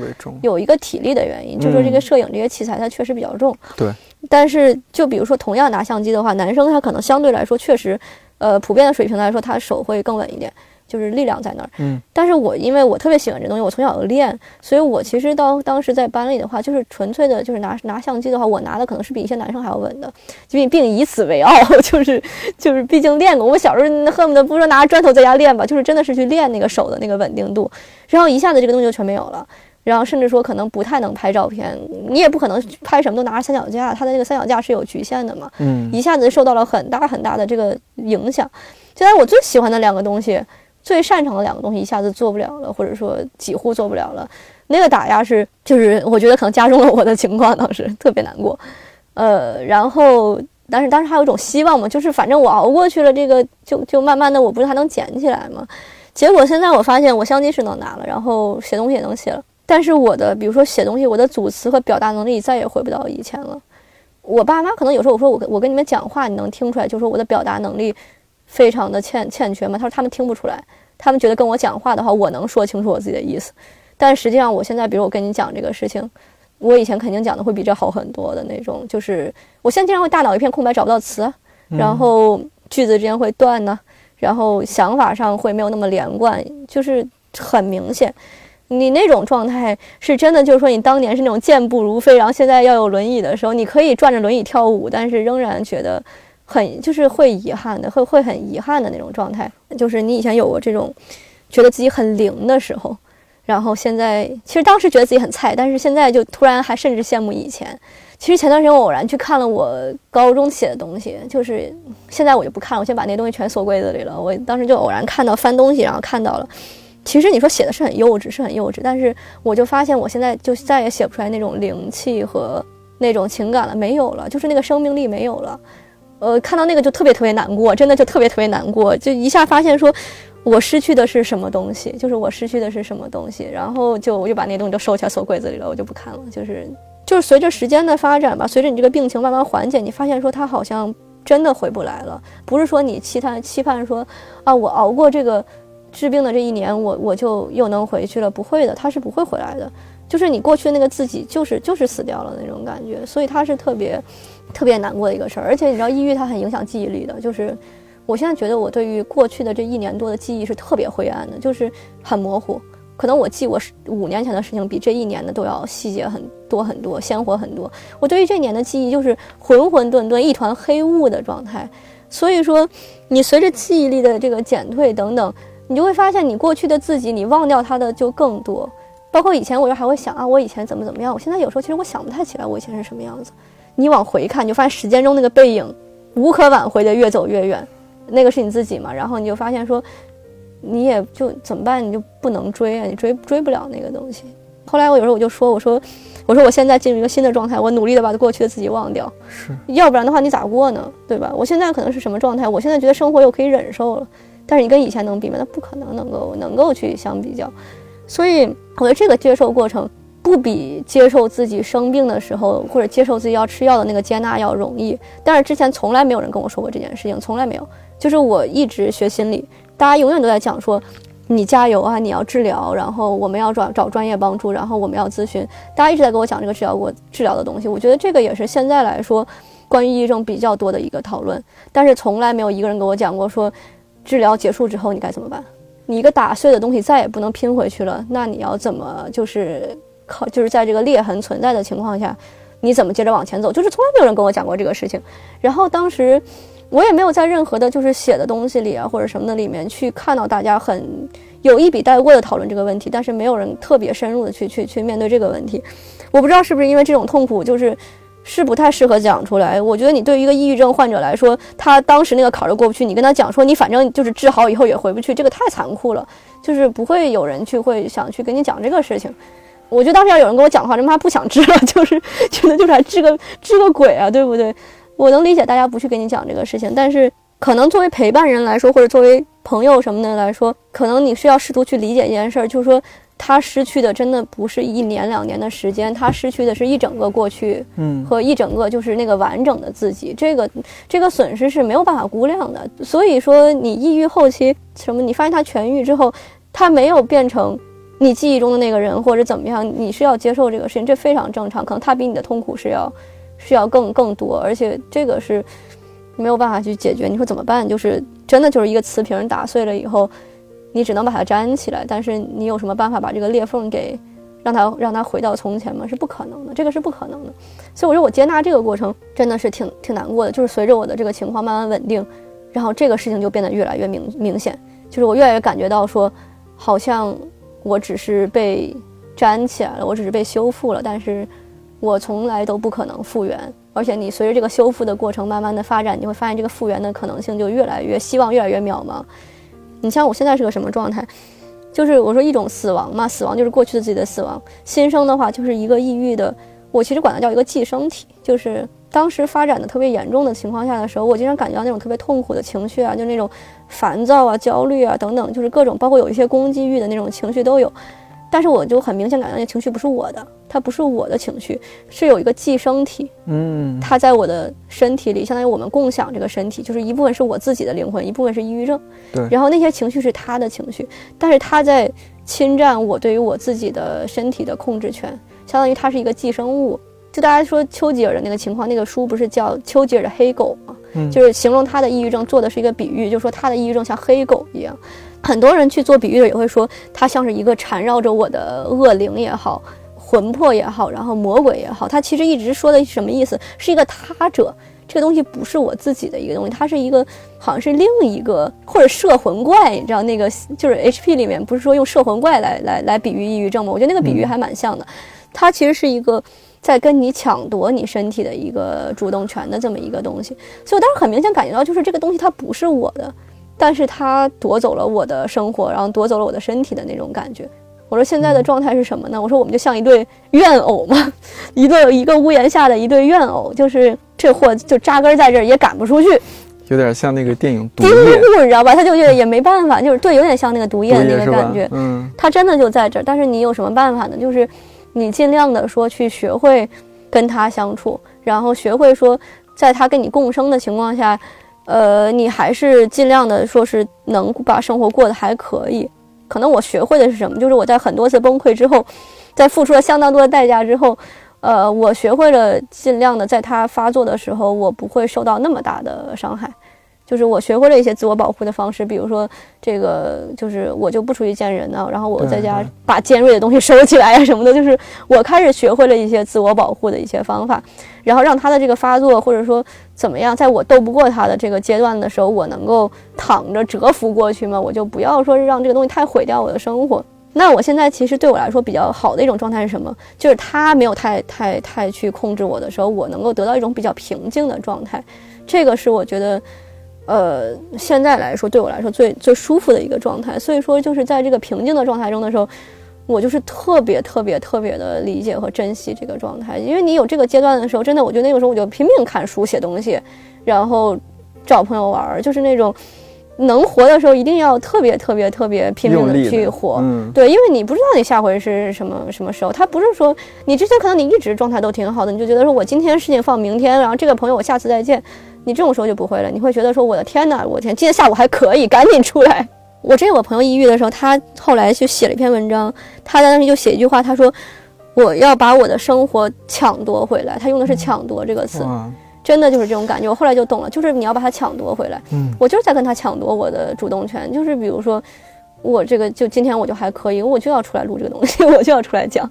Speaker 2: 有一个体力的原因，就说这个摄影这些器材它确实比较重。
Speaker 1: 对。
Speaker 2: 但是，就比如说同样拿相机的话，男生他可能相对来说确实，呃，普遍的水平来说，他手会更稳一点。就是力量在那儿。
Speaker 1: 嗯，
Speaker 2: 但是我因为我特别喜欢这东西，我从小就练，所以我其实到当时在班里的话，就是纯粹的，就是拿拿相机的话，我拿的可能是比一些男生还要稳的，并并以此为傲，*laughs* 就是就是毕竟练过。我小时候恨不得不说拿着砖头在家练吧，就是真的是去练那个手的那个稳定度，然后一下子这个东西就全没有了。然后甚至说可能不太能拍照片，你也不可能拍什么都拿着三脚架，它的那个三脚架是有局限的嘛。
Speaker 1: 嗯，
Speaker 2: 一下子受到了很大很大的这个影响。现在我最喜欢的两个东西，最擅长的两个东西，一下子做不了了，或者说几乎做不了了。那个打压是，就是 *laughs* 我觉得可能加重了我的情况，当时特别难过。呃，然后但是当时还有一种希望嘛，就是反正我熬过去了，这个就就慢慢的，我不是还能捡起来吗？结果现在我发现，我相机是能拿了，然后写东西也能写了。但是我的，比如说写东西，我的组词和表达能力再也回不到以前了。我爸妈可能有时候我说我我跟你们讲话，你能听出来，就是说我的表达能力非常的欠欠缺嘛？他说他们听不出来，他们觉得跟我讲话的话，我能说清楚我自己的意思。但实际上，我现在比如我跟你讲这个事情，我以前肯定讲的会比这好很多的那种。就是我现在经常会大脑一片空白，找不到词，然后句子之间会断呢，然后想法上会没有那么连贯，就是很明显。你那种状态是真的，就是说你当年是那种健步如飞，然后现在要有轮椅的时候，你可以转着轮椅跳舞，但是仍然觉得很就是会遗憾的，会会很遗憾的那种状态。就是你以前有过这种觉得自己很灵的时候，然后现在其实当时觉得自己很菜，但是现在就突然还甚至羡慕以前。其实前段时间我偶然去看了我高中写的东西，就是现在我就不看了，我先把那东西全锁柜子里了。我当时就偶然看到翻东西，然后看到了。其实你说写的是很幼稚，是很幼稚，但是我就发现我现在就再也写不出来那种灵气和那种情感了，没有了，就是那个生命力没有了。呃，看到那个就特别特别难过，真的就特别特别难过，就一下发现说，我失去的是什么东西，就是我失去的是什么东西，然后就我就把那东西都收起来锁柜子里了，我就不看了。就是就是随着时间的发展吧，随着你这个病情慢慢缓解，你发现说他好像真的回不来了，不是说你期盼期盼说啊，我熬过这个。治病的这一年，我我就又能回去了。不会的，他是不会回来的。就是你过去那个自己，就是就是死掉了那种感觉。所以他是特别特别难过的一个事儿。而且你知道，抑郁它很影响记忆力的。就是我现在觉得，我对于过去的这一年多的记忆是特别灰暗的，就是很模糊。可能我记我五年前的事情，比这一年的都要细节很多很多，鲜活很多。我对于这年的记忆就是混混沌沌，一团黑雾的状态。所以说，你随着记忆力的这个减退等等。你就会发现，你过去的自己，你忘掉他的就更多。包括以前，我就还会想啊，我以前怎么怎么样。我现在有时候其实我想不太起来我以前是什么样子。你往回看，你就发现时间中那个背影，无可挽回的越走越远。那个是你自己嘛？然后你就发现说，你也就怎么办？你就不能追啊，你追追不了那个东西。后来我有时候我就说，我说，我说我现在进入一个新的状态，我努力的把过去的自己忘掉。
Speaker 1: 是，
Speaker 2: 要不然的话你咋过呢？对吧？我现在可能是什么状态？我现在觉得生活又可以忍受了。但是你跟以前能比吗？那不可能能够能够去相比较，所以我觉得这个接受过程不比接受自己生病的时候或者接受自己要吃药的那个接纳要容易。但是之前从来没有人跟我说过这件事情，从来没有。就是我一直学心理，大家永远都在讲说，你加油啊，你要治疗，然后我们要找找专业帮助，然后我们要咨询。大家一直在跟我讲这个治疗过治疗的东西，我觉得这个也是现在来说关于抑郁症比较多的一个讨论。但是从来没有一个人跟我讲过说。治疗结束之后你该怎么办？你一个打碎的东西再也不能拼回去了，那你要怎么就是靠就是在这个裂痕存在的情况下，你怎么接着往前走？就是从来没有人跟我讲过这个事情。然后当时我也没有在任何的就是写的东西里啊或者什么的里面去看到大家很有一笔带过的讨论这个问题，但是没有人特别深入的去去去面对这个问题。我不知道是不是因为这种痛苦就是。是不太适合讲出来。我觉得你对于一个抑郁症患者来说，他当时那个坎儿都过不去，你跟他讲说你反正就是治好以后也回不去，这个太残酷了，就是不会有人去会想去跟你讲这个事情。我觉得当时要有人跟我讲的话，他妈不想治了，*laughs* 就是觉得就是来治个治个鬼啊，对不对？我能理解大家不去跟你讲这个事情，但是可能作为陪伴人来说，或者作为朋友什么的来说，可能你是要试图去理解一件事儿，就是说。他失去的真的不是一年两年的时间，他失去的是一整个过去，
Speaker 1: 嗯，
Speaker 2: 和一整个就是那个完整的自己。这个这个损失是没有办法估量的。所以说，你抑郁后期什么，你发现他痊愈之后，他没有变成你记忆中的那个人，或者怎么样，你是要接受这个事情，这非常正常。可能他比你的痛苦是要是要更更多，而且这个是没有办法去解决。你说怎么办？就是真的就是一个瓷瓶打碎了以后。你只能把它粘起来，但是你有什么办法把这个裂缝给让它让它回到从前吗？是不可能的，这个是不可能的。所以我说我接纳这个过程真的是挺挺难过的，就是随着我的这个情况慢慢稳定，然后这个事情就变得越来越明明显，就是我越来越感觉到说，好像我只是被粘起来了，我只是被修复了，但是我从来都不可能复原。而且你随着这个修复的过程慢慢的发展，你会发现这个复原的可能性就越来越希望越来越渺茫。你像我现在是个什么状态？就是我说一种死亡嘛，死亡就是过去的自己的死亡。新生的话就是一个抑郁的，我其实管它叫一个寄生体。就是当时发展的特别严重的情况下的时候，我经常感觉到那种特别痛苦的情绪啊，就那种烦躁啊、焦虑啊等等，就是各种包括有一些攻击欲的那种情绪都有。但是我就很明显感觉那情绪不是我的，它不是我的情绪，是有一个寄生体，
Speaker 1: 嗯，
Speaker 2: 它在我的身体里，相当于我们共享这个身体，就是一部分是我自己的灵魂，一部分是抑郁症，
Speaker 1: 对。
Speaker 2: 然后那些情绪是他的情绪，但是他在侵占我对于我自己的身体的控制权，相当于它是一个寄生物。就大家说丘吉尔的那个情况，那个书不是叫丘吉尔的黑狗吗？
Speaker 1: 嗯，
Speaker 2: 就是形容他的抑郁症，做的是一个比喻，就是说他的抑郁症像黑狗一样。很多人去做比喻的也会说，他像是一个缠绕着我的恶灵也好，魂魄也好，然后魔鬼也好，他其实一直说的什么意思？是一个他者，这个东西不是我自己的一个东西，它是一个好像是另一个或者摄魂怪，你知道那个就是 HP 里面不是说用摄魂怪来来来比喻抑郁症吗？我觉得那个比喻还蛮像的，它其实是一个在跟你抢夺你身体的一个主动权的这么一个东西，所以我当时很明显感觉到，就是这个东西它不是我的。但是它夺走了我的生活，然后夺走了我的身体的那种感觉。我说现在的状态是什么呢？我说我们就像一对怨偶嘛，一对一个屋檐下的一对怨偶，就是这货就扎根在这儿也赶不出去，
Speaker 1: 有点像那个电影《
Speaker 2: 毒液》，你知道吧？他就也也没办法，就是对，有点像那个毒液的那个感觉。
Speaker 1: 嗯，
Speaker 2: 他真的就在这儿，但是你有什么办法呢？就是你尽量的说去学会跟他相处，然后学会说在他跟你共生的情况下。呃，你还是尽量的说是能把生活过得还可以。可能我学会的是什么？就是我在很多次崩溃之后，在付出了相当多的代价之后，呃，我学会了尽量的在他发作的时候，我不会受到那么大的伤害。就是我学会了一些自我保护的方式，比如说这个，就是我就不出去见人呢，然后我在家把尖锐的东西收起来呀什么的。就是我开始学会了一些自我保护的一些方法，然后让他的这个发作或者说怎么样，在我斗不过他的这个阶段的时候，我能够躺着蛰伏过去嘛，我就不要说让这个东西太毁掉我的生活。那我现在其实对我来说比较好的一种状态是什么？就是他没有太太太去控制我的时候，我能够得到一种比较平静的状态。这个是我觉得。呃，现在来说，对我来说最最舒服的一个状态。所以说，就是在这个平静的状态中的时候，我就是特别特别特别的理解和珍惜这个状态。因为你有这个阶段的时候，真的，我觉得那个时候我就拼命看书、写东西，然后找朋友玩，就是那种能活的时候，一定要特别特别特别拼命的去活。对，因为你不知道你下回是什么什么时候。他不是说你之前可能你一直状态都挺好的，你就觉得说我今天事情放明天，然后这个朋友我下次再见。你这种时候就不会了，你会觉得说我的天哪，我天，今天下午还可以，赶紧出来。*laughs* 我之前我朋友抑郁的时候，他后来去写了一篇文章，他在那里就写一句话，他说我要把我的生活抢夺回来，他用的是抢夺这个词，真的就是这种感觉。我后来就懂了，就是你要把它抢夺回来。
Speaker 1: 嗯，
Speaker 2: 我就是在跟他抢夺我的主动权，就是比如说我这个就今天我就还可以，我就要出来录这个东西，*laughs* 我就要出来讲。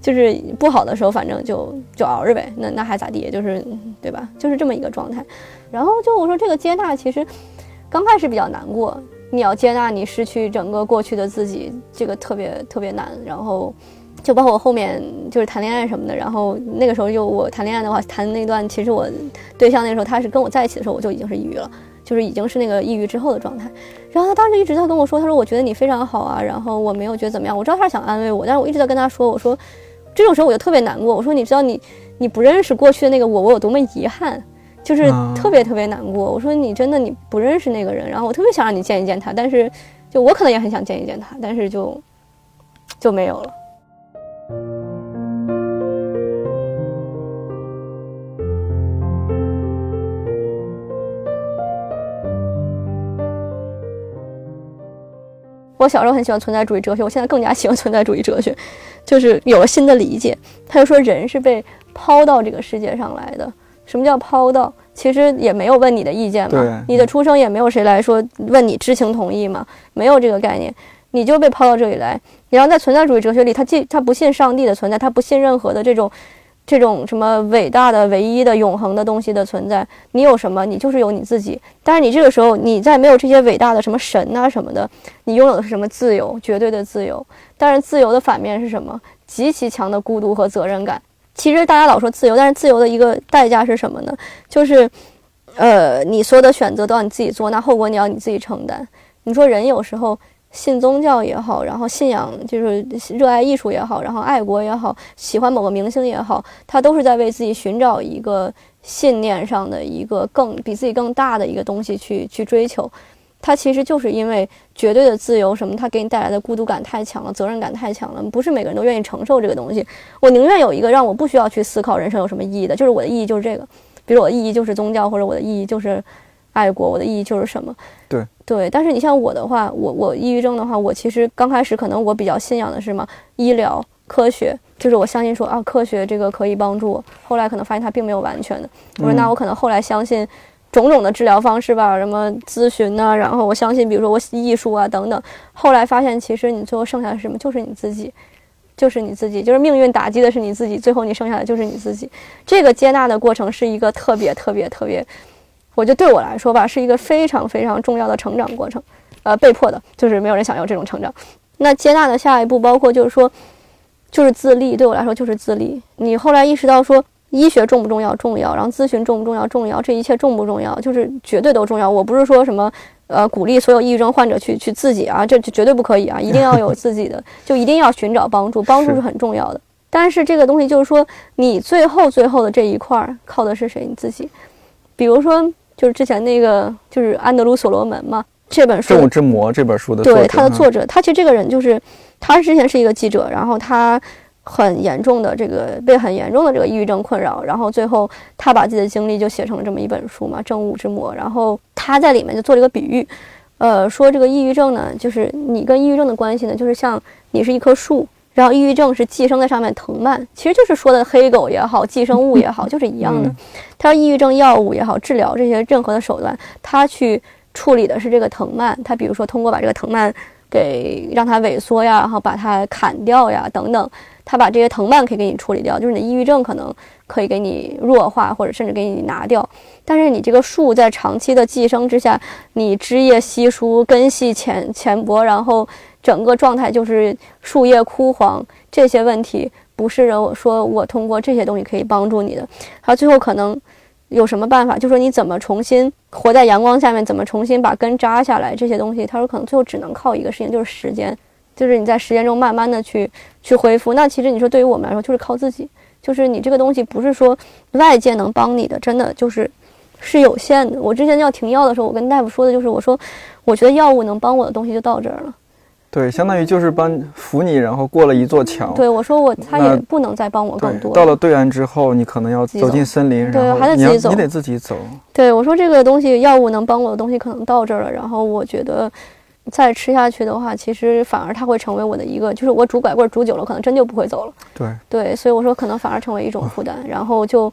Speaker 2: 就是不好的时候，反正就就熬着呗，那那还咋地？就是对吧？就是这么一个状态。然后就我说这个接纳，其实刚开始比较难过。你要接纳你失去整个过去的自己，这个特别特别难。然后就包括我后面就是谈恋爱什么的。然后那个时候就我谈恋爱的话，谈那段其实我对象那时候他是跟我在一起的时候，我就已经是抑郁了，就是已经是那个抑郁之后的状态。然后他当时一直在跟我说，他说我觉得你非常好啊。然后我没有觉得怎么样，我知道他想安慰我，但是我一直在跟他说，我说。这种时候我就特别难过。我说：“你知道你你不认识过去的那个我，我有多么遗憾，就是特别特别难过。”我说：“你真的你不认识那个人，然后我特别想让你见一见他，但是就我可能也很想见一见他，但是就就没有了。”我小时候很喜欢存在主义哲学，我现在更加喜欢存在主义哲学，就是有了新的理解。他就说，人是被抛到这个世界上来的。什么叫抛到？其实也没有问你的意见嘛，你的出生也没有谁来说问你知情同意嘛，没有这个概念，你就被抛到这里来。然后在存在主义哲学里，他既他不信上帝的存在，他不信任何的这种这种什么伟大的、唯一的、永恒的东西的存在。你有什么？你就是有你自己。但是你这个时候，你在没有这些伟大的什么神啊什么的，你拥有的是什么自由？绝对的自由。但是自由的反面是什么？极其强的孤独和责任感。其实大家老说自由，但是自由的一个代价是什么呢？就是，呃，你所有的选择都要你自己做，那后果你要你自己承担。你说人有时候信宗教也好，然后信仰就是热爱艺术也好，然后爱国也好，喜欢某个明星也好，他都是在为自己寻找一个信念上的一个更比自己更大的一个东西去去追求。他其实就是因为绝对的自由什么，他给你带来的孤独感太强了，责任感太强了，不是每个人都愿意承受这个东西。我宁愿有一个让我不需要去思考人生有什么意义的，就是我的意义就是这个，比如我的意义就是宗教，或者我的意义就是爱国，我的意义就是什么。
Speaker 1: 对
Speaker 2: 对，但是你像我的话，我我抑郁症的话，我其实刚开始可能我比较信仰的是什么医疗科学，就是我相信说啊，科学这个可以帮助我。后来可能发现它并没有完全的，我说那我可能后来相信。种种的治疗方式吧，什么咨询呐、然后我相信，比如说我艺术啊等等。后来发现，其实你最后剩下的是什么？就是你自己，就是你自己，就是命运打击的是你自己，最后你剩下的就是你自己。这个接纳的过程是一个特别特别特别，我觉得对我来说吧，是一个非常非常重要的成长过程。呃，被迫的，就是没有人想要这种成长。那接纳的下一步，包括就是说，就是自立，对我来说就是自立。你后来意识到说。医学重不重要？重要。然后咨询重不重要？重要。这一切重不重要？就是绝对都重要。我不是说什么，呃，鼓励所有抑郁症患者去去自己啊，这绝对不可以啊，一定要有自己的，就一定要寻找帮助，帮助是很重要的。但是这个东西就是说，你最后最后的这一块儿靠的是谁？你自己。比如说，就是之前那个，就是安德鲁·所罗门嘛，这本书《
Speaker 1: 正午之魔》这本书的
Speaker 2: 对他的作者，他其实这个人就是，他之前是一个记者，然后他。很严重的这个被很严重的这个抑郁症困扰，然后最后他把自己的经历就写成了这么一本书嘛，《正午之魔》。然后他在里面就做了一个比喻，呃，说这个抑郁症呢，就是你跟抑郁症的关系呢，就是像你是一棵树，然后抑郁症是寄生在上面藤蔓，其实就是说的黑狗也好，寄生物也好，*laughs* 就是一样的。他说抑郁症药物也好，治疗这些任何的手段，他去处理的是这个藤蔓，他比如说通过把这个藤蔓给让它萎缩呀，然后把它砍掉呀，等等。他把这些藤蔓可以给你处理掉，就是你的抑郁症可能可以给你弱化，或者甚至给你拿掉。但是你这个树在长期的寄生之下，你枝叶稀疏、根系浅浅薄，然后整个状态就是树叶枯黄，这些问题不是我说我通过这些东西可以帮助你的。他最后可能有什么办法？就说你怎么重新活在阳光下面，怎么重新把根扎下来？这些东西，他说可能最后只能靠一个事情，就是时间。就是你在时间中慢慢的去去恢复，那其实你说对于我们来说就是靠自己，就是你这个东西不是说外界能帮你的，真的就是是有限的。我之前要停药的时候，我跟大夫说的就是，我说我觉得药物能帮我的东西就到这儿了。
Speaker 1: 对，相当于就是帮扶你，然后过了一座墙。
Speaker 2: 对，我说我他也不能再帮我更多。
Speaker 1: 到了对岸之后，你可能要走进森林，
Speaker 2: 对，
Speaker 1: 还
Speaker 2: 得自己走，
Speaker 1: 你得自己走。
Speaker 2: 对，我说这个东西药物能帮我的东西可能到这儿了，然后我觉得。再吃下去的话，其实反而它会成为我的一个，就是我拄拐棍拄久了，可能真就不会走了。
Speaker 1: 对
Speaker 2: 对，所以我说可能反而成为一种负担。然后就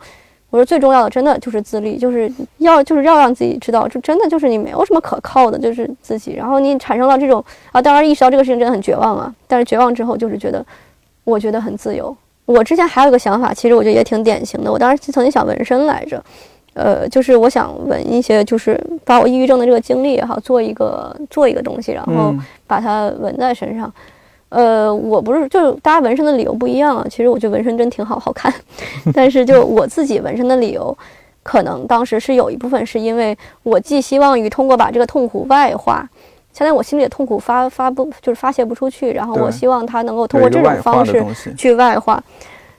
Speaker 2: 我说最重要的，真的就是自律，就是要就是要让自己知道，就真的就是你没有什么可靠的，就是自己。然后你产生了这种啊，当然意识到这个事情真的很绝望啊。但是绝望之后，就是觉得我觉得很自由。我之前还有一个想法，其实我觉得也挺典型的。我当时曾经想纹身来着。呃，就是我想纹一些，就是把我抑郁症的这个经历也好，做一个做一个东西，然后把它纹在身上。呃，我不是，就是大家纹身的理由不一样啊。其实我觉得纹身真挺好，好看。*laughs* 但是就我自己纹身的理由，可能当时是有一部分是因为我寄希望于通过把这个痛苦外化，相当于我心里的痛苦发发不就是发泄不出去，然后我希望它能够通过这种方式去外化。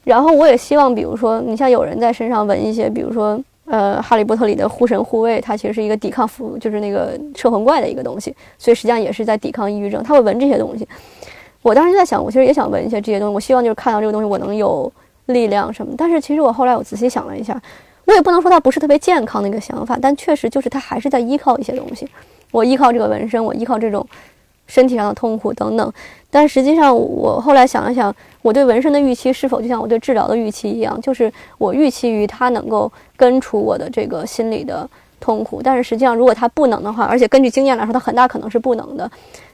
Speaker 2: 然后我也希望，比如说你像有人在身上纹一些，比如说。呃，哈利波特里的护神护卫，它其实是一个抵抗服，就是那个摄魂怪的一个东西，所以实际上也是在抵抗抑郁症。他会纹这些东西，我当时就在想，我其实也想闻一些这些东西。我希望就是看到这个东西，我能有力量什么。但是其实我后来我仔细想了一下，我也不能说它不是特别健康的一个想法，但确实就是它还是在依靠一些东西。我依靠这个纹身，我依靠这种身体上的痛苦等等。但实际上，我后来想了想，我对纹身的预期是否就像我对治疗的预期一样，就是我预期于它能够根除我的这个心理的痛苦。但是实际上，如果它不能的话，而且根据经验来说，它很大可能是不能的。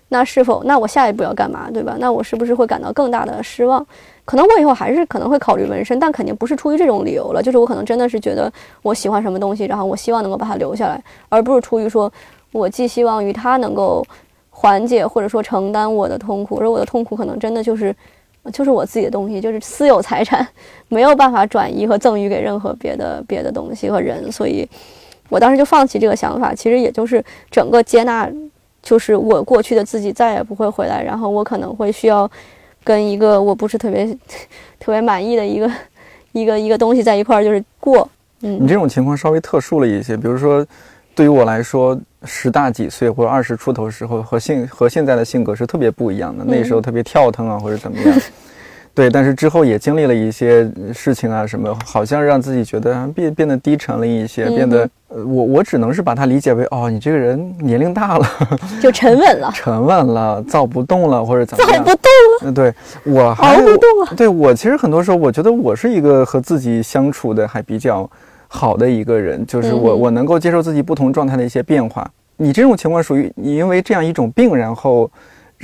Speaker 2: 那是否？那我下一步要干嘛，对吧？那我是不是会感到更大的失望？可能我以后还是可能会考虑纹身，但肯定不是出于这种理由了。就是我可能真的是觉得我喜欢什么东西，然后我希望能够把它留下来，而不是出于说我寄希望于它能够缓解或者说承担我的痛苦。而我的痛苦可能真的就是就是我自己的东西，就是私有财产，*laughs* 没有办法转移和赠予给任何别的别的东西和人。所以我当时就放弃这个想法。其实也就是整个接纳。就是我过去的自己再也不会回来，然后我可能会需要跟一个我不是特别 *laughs* 特别满意的一个 *laughs* 一个一个东西在一块儿，就是过。嗯，
Speaker 1: 你这种情况稍微特殊了一些，比如说，对于我来说，十大几岁或者二十出头时候和现和现在的性格是特别不一样的，那时候特别跳腾啊或者怎么样。对，但是之后也经历了一些事情啊，什么好像让自己觉得变变得低沉了一些，变得呃，我我只能是把它理解为哦，你这个人年龄大了，
Speaker 2: 就沉稳了，*laughs*
Speaker 1: 沉稳了，躁不动了，或者怎么样，
Speaker 2: 躁不动了。
Speaker 1: 嗯，对我
Speaker 2: 还不动了。
Speaker 1: 对我其实很多时候，我觉得我是一个和自己相处的还比较好的一个人，就是我我能够接受自己不同状态的一些变化。你这种情况属于你因为这样一种病，然后。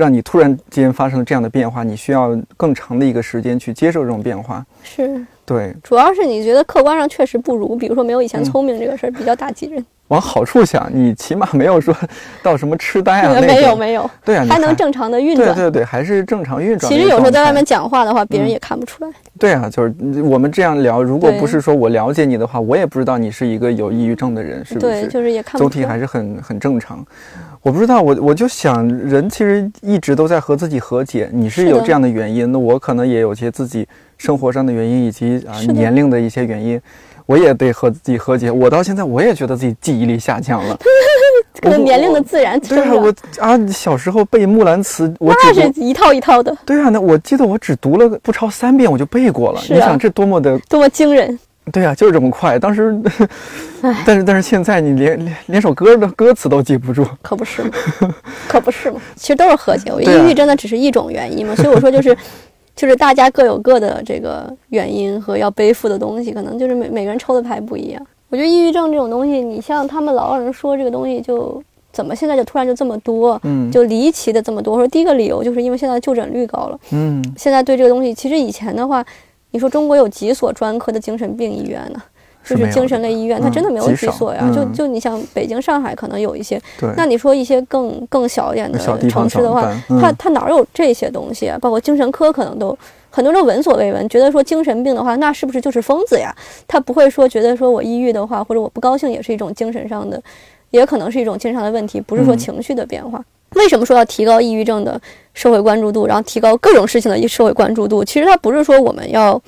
Speaker 1: 让你突然间发生了这样的变化，你需要更长的一个时间去接受这种变化。
Speaker 2: 是，
Speaker 1: 对，
Speaker 2: 主要是你觉得客观上确实不如，比如说没有以前聪明这个事儿比较打击人。
Speaker 1: 往好处想，你起码没有说到什么痴呆啊，*laughs*
Speaker 2: 没有没有，
Speaker 1: 对啊，
Speaker 2: 还能正常的运转，
Speaker 1: 对对对，还是正常运转。
Speaker 2: 其实有时候在外面讲话的话，别人也看不出来。
Speaker 1: 对啊，就是我们这样聊，如果不是说我了解你的话，我也不知道你是一个有抑郁症的人，是不是？
Speaker 2: 对，就是也看不
Speaker 1: 总体还是很很正常。我不知道，我我就想，人其实一直都在和自己和解。你是有这样的原因，那我可能也有些自己生活上的原因，以及啊年龄的一些原因。我也得和自己和解。我到现在我也觉得自己记忆力下降了，*laughs*
Speaker 2: 可能年龄的自然。
Speaker 1: 对啊，我啊，小时候背《木兰辞》，我
Speaker 2: 那是一套一套的。
Speaker 1: 对啊，那我记得我只读了不超三遍，我就背过了。你想这多么的
Speaker 2: 多么惊人？
Speaker 1: 对啊，就是这么快。当时，*laughs* 但是但是现在你连连连首歌的歌词都记不住，
Speaker 2: 可不是吗？*laughs* 可不是吗？其实都是和解。我抑郁真的只是一种原因嘛，所以我说就是。就是大家各有各的这个原因和要背负的东西，可能就是每每个人抽的牌不一样。我觉得抑郁症这种东西，你像他们老有人说这个东西就怎么现在就突然就这么多，嗯，就离奇的这么多。说第一个理由就是因为现在就诊率高了，嗯，现在对这个东西，其实以前的话，你说中国有几所专科的精神病医院呢？就是精神类医院，它真的没有几所呀。就就你像北京、上海可能有一些，那你说一些更更小一点的城市的话，它它哪有这些东西啊？包括精神科可能都很多人都闻所未闻，觉得说精神病的话，那是不是就是疯子呀？他不会说觉得说我抑郁的话，或者我不高兴也是一种精神上的，也可能是一种精神上的问题，不是说情绪的变化。为什么说要提高抑郁症的社会关注度，然后提高各种事情的社会关注度？其实它不是说我们要。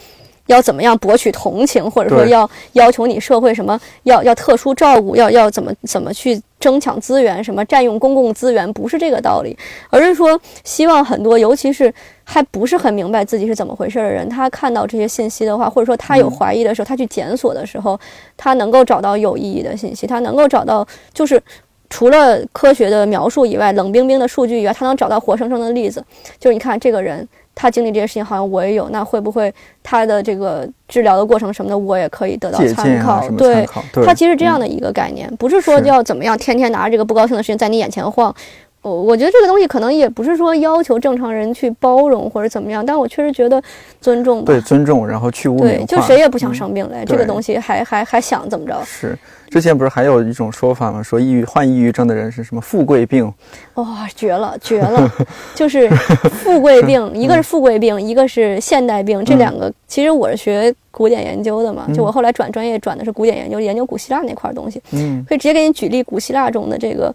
Speaker 2: 要怎么样博取同情，或者说要要求你社会什么要要特殊照顾，要要怎么怎么去争抢资源，什么占用公共资源，不是这个道理，而是说希望很多，尤其是还不是很明白自己是怎么回事的人，他看到这些信息的话，或者说他有怀疑的时候，他去检索的时候，他能够找到有意义的信息，他能够找到就是除了科学的描述以外，冷冰冰的数据以外，他能找到活生生的例子，就是你看这个人。他经历这些事情，好像我也有，那会不会他的这个治疗的过程什么的，我也可以得到参考？对，他其实这样的一个概念，不是说要怎么样，天天拿着这个不高兴的事情在你眼前晃。我我觉得这个东西可能也不是说要求正常人去包容或者怎么样，但我确实觉得尊重。
Speaker 1: 对，尊重，然后去污名
Speaker 2: 化。对，就谁也不想生病嘞，这个东西还还还想怎么着？
Speaker 1: 是。之前不是还有一种说法吗？说抑郁患抑郁症的人是什么富贵病？
Speaker 2: 哇，绝了，绝了！*laughs* 就是富贵病，一个是富贵病，一个是现代病。这两个其实我是学古典研究的嘛，就我后来转专业转的是古典研究，研究古希腊那块东西。嗯，可以直接给你举例古希腊中的这个，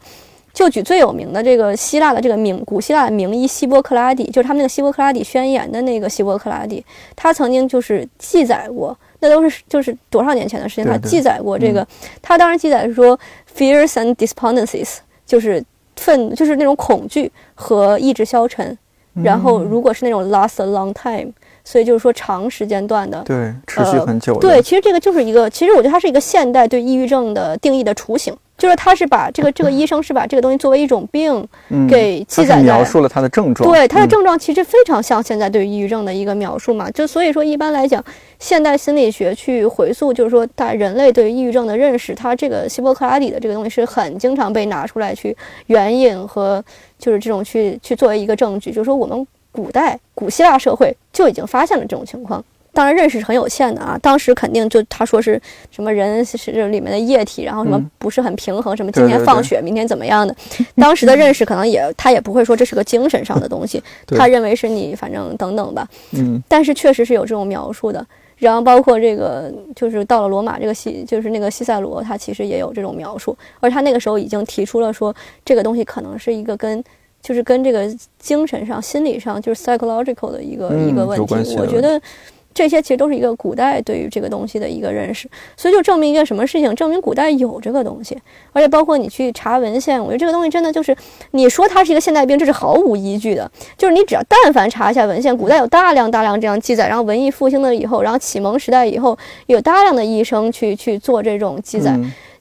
Speaker 2: 就举最有名的这个希腊的这个名古希腊名医希波克拉底，就是他们那个希波克拉底宣言的那个希波克拉底，他曾经就是记载过。那都是就是多少年前的事情，他记载过这个。他当时记载是说，fears and despondencies，就是愤，就是那种恐惧和意志消沉。然后如果是那种 last a long time，所以就是说长时间段的，
Speaker 1: 对，持续很久。
Speaker 2: 对，其实这个就是一个，其实我觉得它是一个现代对抑郁症的定义的雏形。就是他是把这个这个医生是把这个东西作为一种病给记载
Speaker 1: 描述了他的症状。
Speaker 2: 对他的症状其实非常像现在对于抑郁症的一个描述嘛。就所以说一般来讲，现代心理学去回溯，就是说大人类对于抑郁症的认识，它这个希波克拉底的这个东西是很经常被拿出来去援引和就是这种去去作为一个证据，就是说我们古代古希腊社会就已经发现了这种情况。当然认识是很有限的啊，当时肯定就他说是什么人是里面的液体，然后什么不是很平衡，什么今天放血，明天怎么样的，*laughs* 当时的认识可能也他也不会说这是个精神上的东西，*laughs* 他认为是你反正等等吧，
Speaker 1: 嗯，
Speaker 2: 但是确实是有这种描述的，然后包括这个就是到了罗马这个西就是那个西塞罗，他其实也有这种描述，而他那个时候已经提出了说这个东西可能是一个跟就是跟这个精神上心理上就是 psychological 的一个一个问题，我觉得。这些其实都是一个古代对于这个东西的一个认识，所以就证明一个什么事情？证明古代有这个东西，而且包括你去查文献，我觉得这个东西真的就是你说它是一个现代病，这是毫无依据的。就是你只要但凡查一下文献，古代有大量大量这样记载，然后文艺复兴的以后，然后启蒙时代以后，有大量的医生去去做这种记载。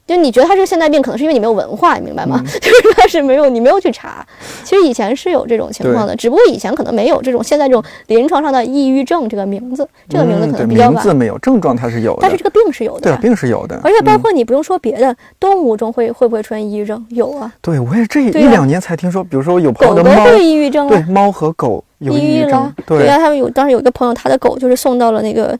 Speaker 2: 就你觉得他是个现代病，可能是因为你没有文化，你明白吗？*laughs* 就是他是没有你没有去查。其实以前是有这种情况的，只不过以前可能没有这种现在这种临床上的抑郁症这个名字，这个名字可能比较晚。
Speaker 1: 名字没有，症状它是有的，
Speaker 2: 但是这个病是有的。
Speaker 1: 对，病是有的。
Speaker 2: 而且包括你不用说别的，动物中会会不会出现抑郁症？有啊。
Speaker 1: 对，我也这一两年才听说，比如说有朋友的
Speaker 2: 猫会抑郁症，
Speaker 1: 对，猫和狗有抑郁症。对
Speaker 2: 啊，他们有当时有一个朋友，他的狗就是送到了那个。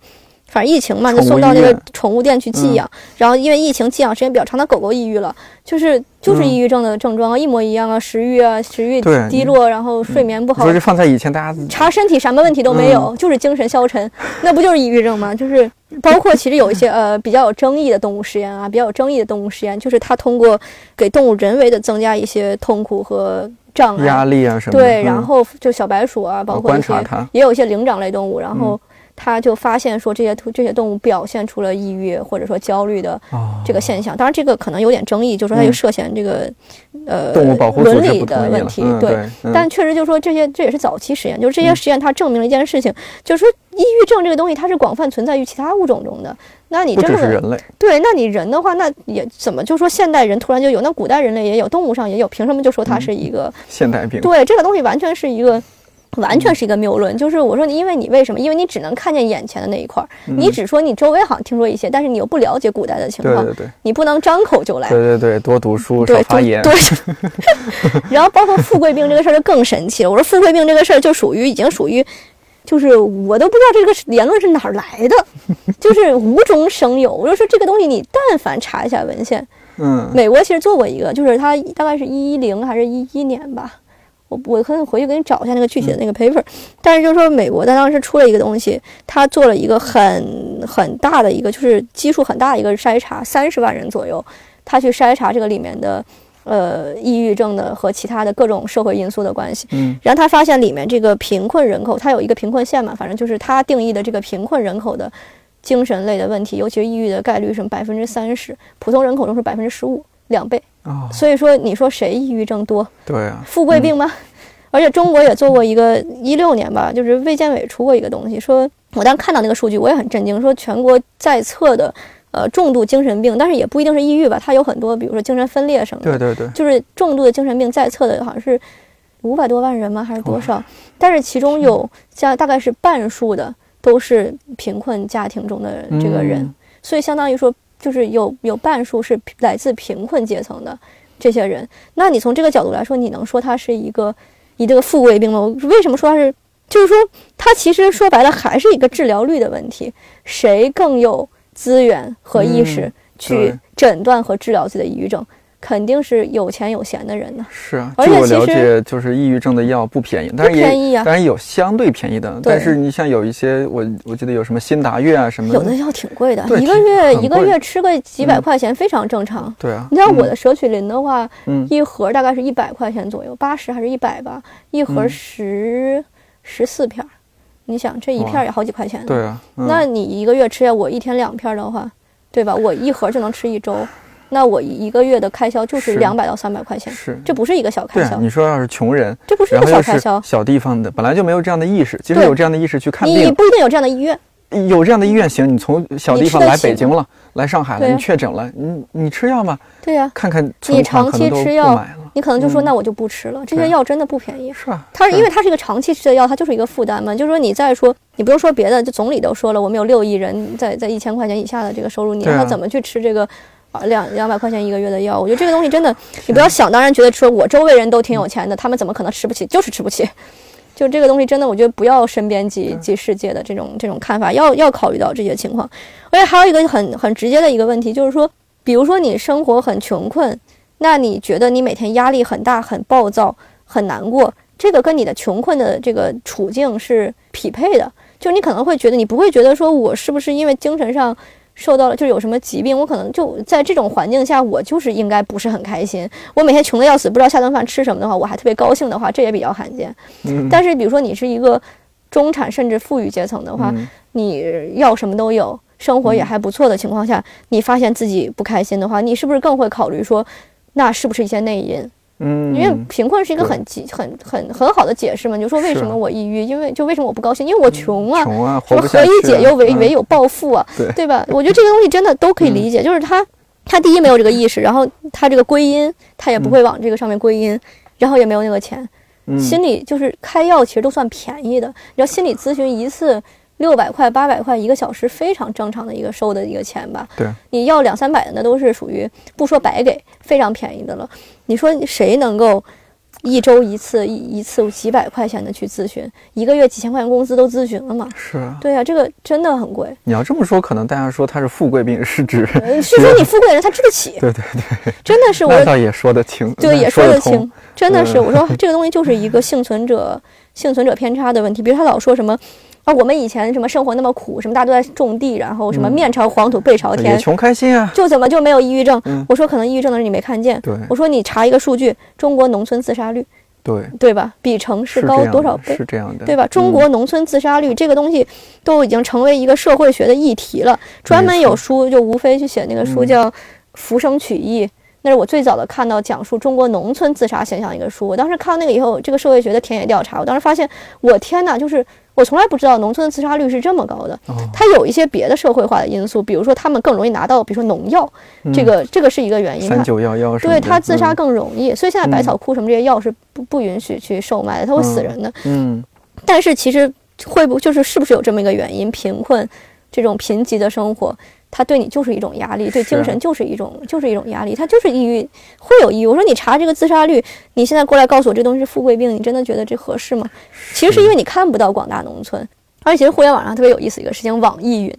Speaker 2: 反正疫情嘛，就送到那个宠物店去寄养，然后因为疫情寄养时间比较长，它狗狗抑郁了，就是就是抑郁症的症状啊，一模一样啊，食欲啊，食欲低落，然后睡眠不好。
Speaker 1: 说是放在以前，大家
Speaker 2: 查身体什么问题都没有，就是精神消沉，那不就是抑郁症吗？就是包括其实有一些呃比较有争议的动物实验啊，比较有争议的动物实验，就是它通过给动物人为的增加一些痛苦和障碍、
Speaker 1: 压力啊什么，
Speaker 2: 对，然后就小白鼠啊，包括一些也有一些灵长类动物，然后。他就发现说这些这些动物表现出了抑郁或者说焦虑的这个现象，当然这个可能有点争议，就是说它就涉嫌这个呃伦理的问题，对。但确实就是说这些这也是早期实验，就是这些实验它证明了一件事情，就是说抑郁症这个东西它是广泛存在于其他物种中的。那你这
Speaker 1: 是人类
Speaker 2: 对，那你人的话，那也怎么就说现代人突然就有？那古代人类也有，动物上也有，凭什么就说它是一个
Speaker 1: 现代病？
Speaker 2: 对，这个东西完全是一个。完全是一个谬论，就是我说你，因为你为什么？因为你只能看见眼前的那一块儿，你只说你周围好像听说一些，但是你又不了解古代的情况，
Speaker 1: 对对对，
Speaker 2: 你不能张口就来。
Speaker 1: 对对对，多读书，少发言。
Speaker 2: 对。*laughs* *laughs* 然后包括富贵病这个事儿就更神奇了。我说富贵病这个事儿就属于已经属于，就是我都不知道这个言论是哪儿来的，*laughs* 就是无中生有。我就说这个东西，你但凡查一下文献，
Speaker 1: 嗯，
Speaker 2: 美国其实做过一个，就是他大概是一一零还是一一年吧。我我可以回去给你找一下那个具体的那个 paper，但是就是说美国他当时出了一个东西，他做了一个很很大的一个就是基数很大的一个筛查，三十万人左右，他去筛查这个里面的呃抑郁症的和其他的各种社会因素的关系，
Speaker 1: 嗯，
Speaker 2: 然后他发现里面这个贫困人口，他有一个贫困线嘛，反正就是他定义的这个贫困人口的精神类的问题，尤其是抑郁的概率是百分之三十，普通人口中是百分之十五，两倍。所以说，你说谁抑郁症多？
Speaker 1: 对啊，
Speaker 2: 富贵病吗？而且中国也做过一个一六年吧，就是卫健委出过一个东西，说我当时看到那个数据，我也很震惊，说全国在册的呃重度精神病，但是也不一定是抑郁吧，它有很多，比如说精神分裂什么
Speaker 1: 的。对对对，
Speaker 2: 就是重度的精神病在册的好像是五百多万人吗？还是多少？但是其中有像大概是半数的都是贫困家庭中的这个人，所以相当于说。就是有有半数是来自贫困阶层的这些人，那你从这个角度来说，你能说他是一个以这个富贵病吗？为什么说他是？就是说，他其实说白了还是一个治疗率的问题，谁更有资源和意识去诊断和治疗自己的抑郁症？肯定是有钱有闲的人呢。
Speaker 1: 是啊，据我了解，就是抑郁症的药不便宜，但是也当然有相对便宜的。但是你像有一些，我我记得有什么新达悦啊什么，
Speaker 2: 有的药挺贵的，一个月一个月吃个几百块钱非常正常。
Speaker 1: 对啊，
Speaker 2: 你像我的舍曲林的话，一盒大概是一百块钱左右，八十还是一百吧，一盒十十四片，你想这一片也好几块钱。
Speaker 1: 对啊，
Speaker 2: 那你一个月吃下我一天两片的话，对吧？我一盒就能吃一周。那我一个月的开销就是两百到三百块钱，
Speaker 1: 是，
Speaker 2: 这不是一个小开销。
Speaker 1: 你说要是穷人，
Speaker 2: 这不是一个小开销。
Speaker 1: 小地方的本来就没有这样的意识，即使有这样的意识去看病，
Speaker 2: 你不一定有这样的医院。
Speaker 1: 有这样的医院行，你从小地方来北京了，来上海了，
Speaker 2: 啊
Speaker 1: 你确诊了，你你吃药吗？
Speaker 2: 对呀、
Speaker 1: 看看
Speaker 2: 你长期吃药，你可能就说
Speaker 1: 嗯
Speaker 2: 那我就不吃了。这些药真的不便宜。
Speaker 1: 是啊，
Speaker 2: 它是因为它是一个长期吃的药，它就是一个负担嘛。就是说你再说，你不用说别的，就总理都说了，我们有六亿人在在一千块钱以下的这个收入，你让他怎么去吃这个啊两两百块钱一个月的药？我觉得这个东西真的，你不要想当然觉得说我周围人都挺有钱的，他们怎么可能吃不起？就是吃不起。就这个东西真的，我觉得不要身边及及世界的这种这种看法，要要考虑到这些情况。而且还有一个很很直接的一个问题，就是说，比如说你生活很穷困，那你觉得你每天压力很大、很暴躁、很难过，这个跟你的穷困的这个处境是匹配的。就你可能会觉得，你不会觉得说我是不是因为精神上受到了就是有什么疾病，我可能就在这种环境下，我就是应该不是很开心。我每天穷的要死，不知道下顿饭吃什么的话，我还特别高兴的话，这也比较罕见。
Speaker 1: 嗯
Speaker 2: 但是比如说你是一个中产甚至富裕阶层的话，
Speaker 1: 嗯
Speaker 2: 你要什么都有，生活也还不错的情况下，你发现自己不开心的话，你是不是更会考虑说，那是不是一些内因？
Speaker 1: 嗯，
Speaker 2: 因为贫困是一个很极很很很好的解释嘛，你就说为什么我抑郁，因为就为什么我不高兴，因为我穷啊。
Speaker 1: 穷啊，
Speaker 2: 什么
Speaker 1: 活不下
Speaker 2: 何以解忧唯
Speaker 1: 嗯。
Speaker 2: 唯有暴富啊，
Speaker 1: 对。
Speaker 2: 吧？我觉得这个东西真的都可以理解，就是他他第一没有这个意识，然后他这个归因他也不会往这个上面归因，然后也没有那个钱，
Speaker 1: 嗯。
Speaker 2: 心理就是开药其实都算便宜的，你知道心理咨询一次六百块、八百块一个小时，非常正常的一个收的一个钱吧。
Speaker 1: 对，
Speaker 2: 你要两三百的那都是属于不说白给，非常便宜的了。你说谁能够一周一次一一次几百块钱的去咨询，一个月几千块钱工资都咨询了吗？
Speaker 1: 是啊。
Speaker 2: 对呀、这个真的很贵。
Speaker 1: 你要这么说，可能大家说他是富贵病，是指
Speaker 2: 呃是说你富贵的人他治得起，*laughs*
Speaker 1: 对对对，
Speaker 2: 真的是我
Speaker 1: 那倒也说得清，
Speaker 2: 对，也说
Speaker 1: 得
Speaker 2: 清，真的是。
Speaker 1: 嗯
Speaker 2: 我说这个东西就是一个幸存者幸存者偏差的问题。比如他老说什么啊，我们以前什么生活那么苦，什么大家都在种地，然后什么
Speaker 1: 嗯
Speaker 2: 面朝黄土背朝天，
Speaker 1: 也穷开心啊。
Speaker 2: 就怎么就没有抑郁症？
Speaker 1: 嗯
Speaker 2: 我说可能抑郁症的人你没看见。
Speaker 1: 对
Speaker 2: 我说你查一个数据，中国农村自杀率，
Speaker 1: 对，
Speaker 2: 对吧？比城市高多少倍？
Speaker 1: 是这样的，
Speaker 2: 对吧？中
Speaker 1: 嗯
Speaker 2: 国农村自杀率、这个东西都已经成为一个社会学的议题了，专门有书就无非去写那个书
Speaker 1: 嗯
Speaker 2: 叫《浮生取义》。那是我最早的看到讲述中国农村自杀现象的一个书。我当时看到那个以后，这个社会学的田野调查，我当时发现，我天哪，就是我从来不知道农村的自杀率是这么高的。
Speaker 1: 哦
Speaker 2: 它有一些别的社会化的因素，比如说他们更容易拿到，比如说农药，这个这个是一个原因。它
Speaker 1: 嗯三九幺幺什么
Speaker 2: 对
Speaker 1: 的，
Speaker 2: 它自杀
Speaker 1: 嗯
Speaker 2: 更容易，所以现在百草枯什么这些药是不不允许去售卖的，它会死人的。
Speaker 1: 嗯，
Speaker 2: 但是其实会不就是是不是有这么一个原因？贫困这种贫瘠的生活，它对你就是一种压力，对精神就是一种就是一种压力，他就是抑郁，会有抑郁。我说你查这个自杀率，你现在过来告诉我这东西是富贵病，你真的觉得这合适吗？其实是因为你看不到广大农村，而且其实互联网上特别有意思一个事情，网易云。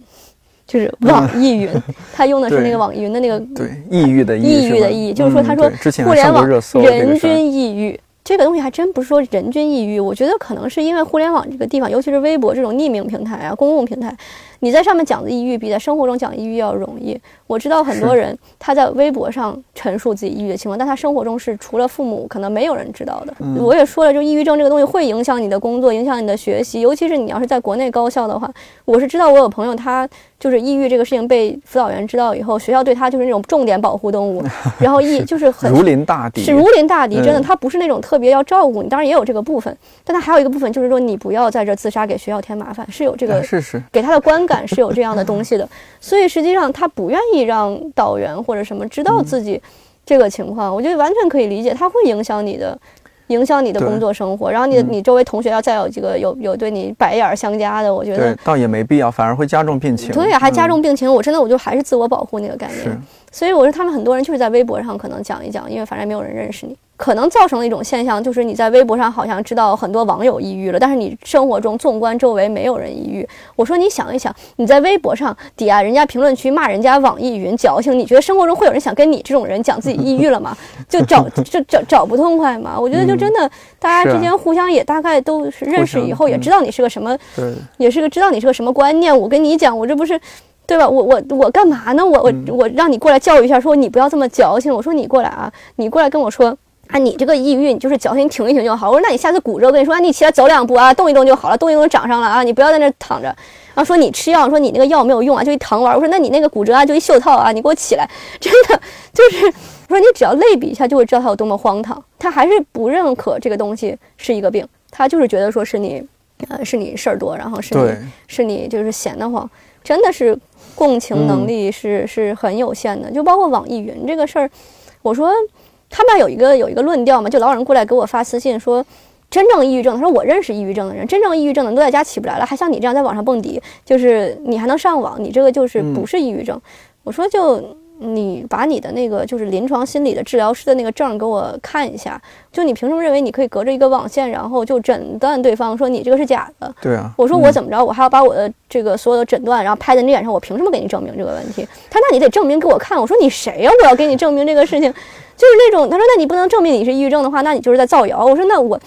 Speaker 2: 就是网易云，*laughs* 它用的是那个网易云的那个
Speaker 1: 对，抑郁的
Speaker 2: 抑郁的抑，就是说
Speaker 1: 嗯
Speaker 2: 他说互联网
Speaker 1: 热搜
Speaker 2: 人均抑郁。这个东西还真不是说人均抑郁，我觉得可能是因为互联网这个地方，尤其是微博这种匿名平台啊、公共平台，你在上面讲的抑郁比在生活中讲抑郁要容易。我知道很多人他在微博上陈述自己抑郁的情况，但他生活中是除了父母可能没有人知道的。
Speaker 1: 嗯
Speaker 2: 我也说了，就抑郁症这个东西会影响你的工作，影响你的学习，尤其是你要是在国内高校的话，我是知道我有朋友他就是抑郁这个事情被辅导员知道以后，学校对他就是那种重点保护动物，*laughs* 然后抑就是很
Speaker 1: 如临大敌，
Speaker 2: 是如临大敌，真的，
Speaker 1: 嗯
Speaker 2: 他不是那种特别要照顾你，当然也有这个部分，但他还有一个部分就是说你不要在这自杀，给学校添麻烦，是有这个
Speaker 1: 啊是是，
Speaker 2: 给他的观感是有这样的东西的，所以实际上他不愿意让导员或者什么知道自己这个情况，我觉得完全可以理解，他会影响你的。影响你的工作生活，然后你
Speaker 1: 嗯
Speaker 2: 你周围同学要再有几个有有对你白眼儿相加的，我觉得
Speaker 1: 对，倒也没必要，反而会加重病情。
Speaker 2: 对呀，还加
Speaker 1: 嗯
Speaker 2: 重病情。我真的我就还是自我保护那个概念。
Speaker 1: 是，
Speaker 2: 所以我说他们很多人就是在微博上可能讲一讲，因为反正没有人认识你，可能造成了一种现象，就是你在微博上好像知道很多网友抑郁了，但是你生活中纵观周围没有人抑郁。我说你想一想，你在微博上底下人家评论区骂人家网易云矫情，你觉得生活中会有人想跟你这种人讲自己抑郁了吗？*laughs* 就找就找找不痛快吗？我觉得就真的大家之间互相也大概都是认识以后，
Speaker 1: 嗯
Speaker 2: 也知道你是个什么
Speaker 1: 对，
Speaker 2: 也是个知道你是个什么观念。我跟你讲，我这不是，对吧？我我我干嘛呢？我我
Speaker 1: 嗯
Speaker 2: 我让你过来教育一下，说你不要这么矫情。我说你过来啊，你过来跟我说。啊，你这个抑郁，你就是矫情，你挺一挺就好。我说，那你下次骨折，我跟你说，啊，你起来走两步啊，动一动就好了，动一动就长上了啊，你不要在那躺着。然后说你吃药，说你那个药没有用啊，就一糖丸。我说那你那个骨折啊，就一袖套啊，你给我起来。*laughs* 真的就是，我说你只要类比一下，就会知道他有多么荒唐。他还是不认可这个东西是一个病，他就是觉得说是你呃，是你事儿多，然后是你是你就是闲得慌，真的是共情能力是是很有限的。就包括网易云这个事儿，我说他们有一个有一个论调嘛，就老有人过来给我发私信说，真正抑郁症，他说我认识抑郁症的人，真正抑郁症的都在家起不来了，还像你这样在网上蹦迪，就是你还能上网，你这个就是不是抑郁症。我说就。你把你的那个就是临床心理的治疗师的那个证给我看一下，就你凭什么认为你可以隔着一个网线，然后就诊断对方说你这个是假的？
Speaker 1: 对啊，
Speaker 2: 我说我怎么着，我还要把我的这个所有的诊断，然后拍在你脸上，我凭什么给你证明这个问题？他那你得证明给我看。我说你谁呀？我要给你证明这个事情，就是那种他说那你不能证明你是抑郁症的话，那你就是在造谣。我说那我，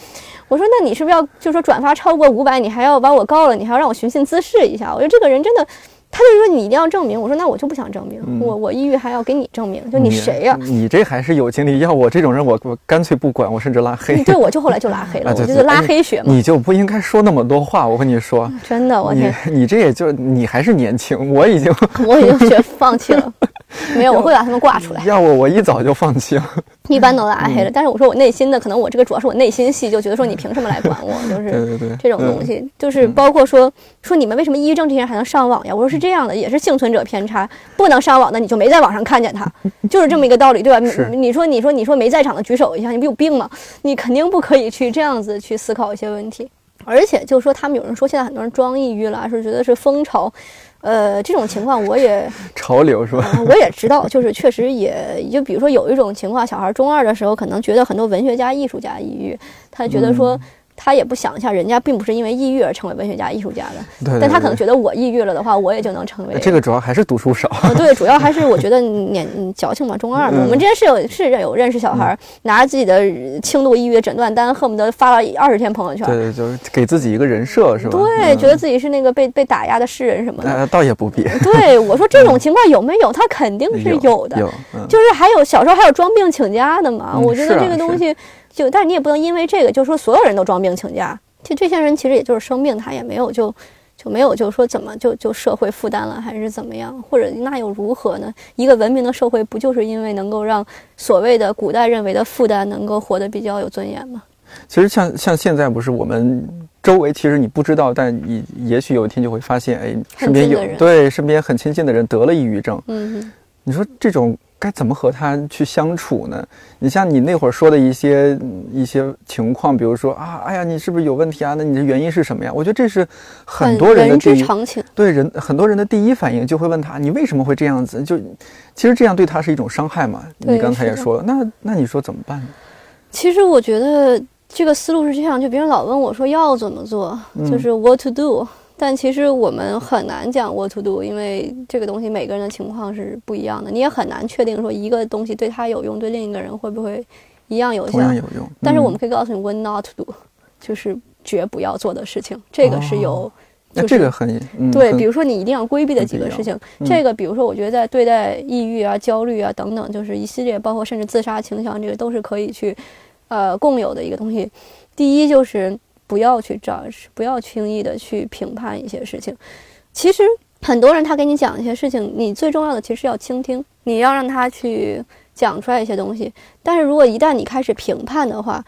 Speaker 2: 我说那你是不是要就说转发超过五百，你还要把我告了，你还要让我寻衅滋事一下？我觉得这个人真的。他就说你一定要证明，我说那我就不想证明，我我抑郁还要给你证明，就你谁呀？
Speaker 1: 你这还是有精力，要我这种人，我我干脆不管，我甚至拉黑。*laughs*
Speaker 2: 对，我就后来就拉黑了，*laughs* 我就是拉黑学嘛。
Speaker 1: 你就不应该说那么多话，我跟你说，*laughs*
Speaker 2: 真的，我
Speaker 1: 你，你这也就你还是年轻，我已经
Speaker 2: 我已经学放弃了。没有，我会把他们挂出来。
Speaker 1: 要我，我一早就放弃了。
Speaker 2: 一般都拉黑了。但是我说我内心的，可能我这个主要是我内心戏，就觉得说你凭什么来管我？就是这种东西，就是包括说说你们为什么抑郁症这些人还能上网呀？我说是这样的，也是幸存者偏差，不能上网的你就没在网上看见他，*laughs* 就是这么一个道理，对吧？你你说你说你说没在场的举手一下，你不有病吗？你肯定不可以去这样子去思考一些问题。而且就是说，他们有人说现在很多人装抑郁了，是觉得是风潮。呃，这种情况我也 *laughs*
Speaker 1: 潮流是吧？
Speaker 2: 我也知道，就是确实也就比如说有一种情况，小孩中二的时候可能觉得很多文学家、艺术家抑郁，他觉得说。他也不想一下，人家并不是因为抑郁而成为文学家、艺术家
Speaker 1: 的，对
Speaker 2: 但他可能觉得我抑郁了的话，我也就能成为。
Speaker 1: 这个主要还是读书少。
Speaker 2: 对，主要还是 *laughs* 我觉得年矫情嘛，中二嘛。我们之前是有是有认识小孩，拿着自己的轻度抑郁诊断单，恨不得发了二十天朋友圈。
Speaker 1: 对，就是给自己一个人设是吧？
Speaker 2: 对，觉得自己是那个被被打压的诗人什么的。
Speaker 1: 倒也不必。
Speaker 2: 对，我说这种情况有没有？他肯定是有的。
Speaker 1: 有，
Speaker 2: 就是还有小时候还有装病请假的嘛。我觉得这个东西就，但是你也不能因为这个就说所有人都装病请假。其实这些人其实也就是生病，他也没有就就没有就说怎么就就社会负担了，还是怎么样，或者那又如何呢？一个文明的社会不就是因为能够让所谓的古代认为的负担能够活得比较有尊严吗？
Speaker 1: 其实像像现在不是我们周围，其实你不知道，但你也许有一天就会发现，哎，身边有对身边很亲近的人得了抑郁症。
Speaker 2: 嗯，
Speaker 1: 你说这种。该怎么和他去相处呢？你像你那会儿说的一些一些情况，比如说啊，哎呀，你是不是有问题啊？那你的原因是什么呀？我觉得这是很多人的
Speaker 2: 人之常情。
Speaker 1: 对人很多人的第一反应就会问他，你为什么会这样子？就其实这样对他是一种伤害嘛。你刚才也说了，那那你说怎么办呢？
Speaker 2: 其实我觉得这个思路是这样，就别人老问我说要怎么做，就是 what to do。但其实我们很难讲 what to do，因为这个东西每个人的情况是不一样的，你也很难确定说一个东西对他有用，对另一个人会不会一样有效。
Speaker 1: 同样有用。
Speaker 2: 但是我们可以告诉你 when not to do，就是绝不要做的事情。这个是有，
Speaker 1: 那这个很
Speaker 2: 对。比如说你一定要规避的几个事情，这个比如说我觉得在对待抑郁啊、焦虑啊等等，就是一系列包括甚至自杀倾向，这个都是可以去呃共有的一个东西。第一就是。不要去找不要轻易的去评判一些事情。其实很多人他给你讲一些事情，你最重要的其实要倾听，你要让他去讲出来一些东西。但是如果一旦你开始评判的话，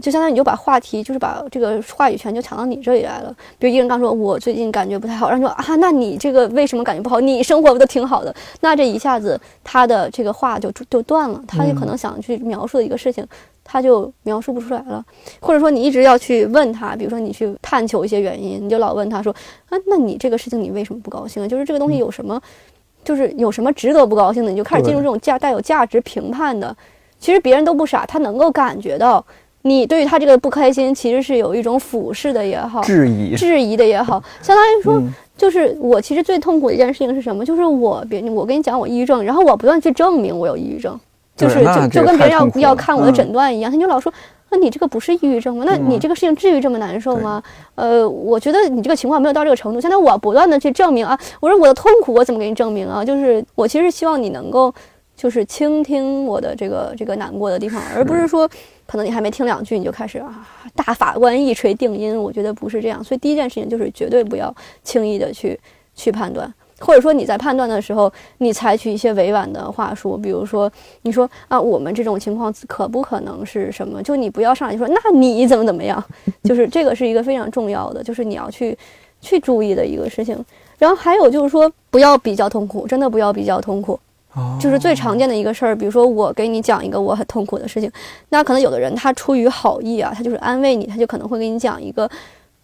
Speaker 2: 就相当于你就把话题，就是把这个话语权就抢到你这里来了。比如一个人刚说，我最近感觉不太好，然后说啊，那你这个为什么感觉不好？你生活不都挺好的？那这一下子他的这个话就就断了，他就可能想去描述的一个事情。他就描述不出来了，或者说你一直要去问他，比如说你去探求一些原因，你就老问他说啊，那你这个事情你为什么不高兴？就是这个东西有什么，就是有什么值得不高兴的？你就开始进入这种价带有价值评判的。其实别人都不傻，他能够感觉到你对于他这个不开心，其实是有一种俯视的也好，
Speaker 1: 质疑
Speaker 2: 质疑的也好，*laughs* 相当于说，就是我其实最痛苦的一件事情是什么？就是我别我跟你讲我抑郁症，然后我不断去证明我有抑郁症。就是就就跟别人要要看我的诊断一样，他就老说，那你这个不是抑郁症吗？那你这个事情至于这么难受吗？呃，我觉得你这个情况没有到这个程度。现在我不断的去证明啊，我说我的痛苦我怎么给你证明啊？就是我其实希望你能够就是倾听我的这个这个难过的地方，而不是说可能你还没听两句你就开始啊大法官一锤定音。我觉得不是这样，所以第一件事情就是绝对不要轻易的去去判断。或者说你在判断的时候，你采取一些委婉的话术，比如说你说啊，我们这种情况可不可能是什么？就你不要上来就说那你怎么怎么样，*laughs* 就是这个是一个非常重要的，就是你要去去注意的一个事情。然后还有就是说，不要比较痛苦，真的不要比较痛苦。就是最常见的一个事儿，比如说我给你讲一个我很痛苦的事情，那可能有的人他出于好意啊，他就是安慰你，他就可能会给你讲一个。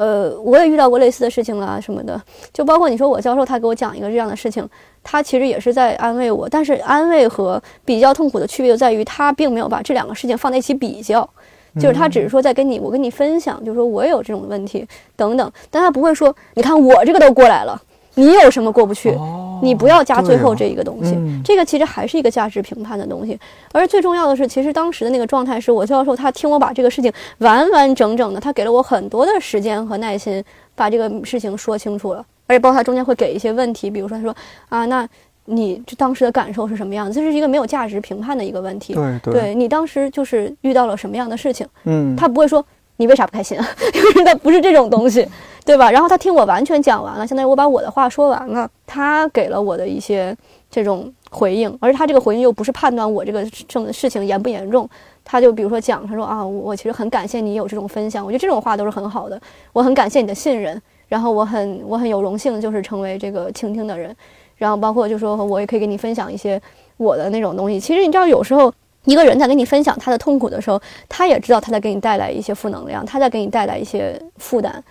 Speaker 2: 呃，我也遇到过类似的事情啦，什么的，就包括你说我教授他给我讲一个这样的事情，他其实也是在安慰我，但是安慰和比较痛苦的区别就在于，他并没有把这两个事情放在一起比较，就是他只是说在跟你我跟你分享，就是说我也有这种问题等等，但他不会说，你看我这个都过来了。你有什么过不去？你不要加最后这一个东西，这个其实还是一个价值评判的东西。而最重要的是，其实当时的那个状态是我教授他听我把这个事情完完整整的，他给了我很多的时间和耐心，把这个事情说清楚了。而且包括他中间会给一些问题，比如说他说啊，那你这当时的感受是什么样子？这是一个没有价值评判的一个问题。
Speaker 1: 对
Speaker 2: 对，你当时就是遇到了什么样的事情？
Speaker 1: 嗯，
Speaker 2: 他不会说。你为啥不开心啊？因为他不是这种东西，*laughs* 对吧？然后他听我完全讲完了，相当于我把我的话说完了，他给了我的一些这种回应，而他这个回应又不是判断我这个正事情严不严重，他就比如说讲，他说啊，我其实很感谢你有这种分享，我觉得这种话都是很好的，我很感谢你的信任，然后我很我很有荣幸就是成为这个倾听的人，然后包括就说我也可以给你分享一些我的那种东西，其实你知道有时候。一个人在跟你分享他的痛苦的时候，他也知道他在给你带来一些负能量，他在给你带来一些负担。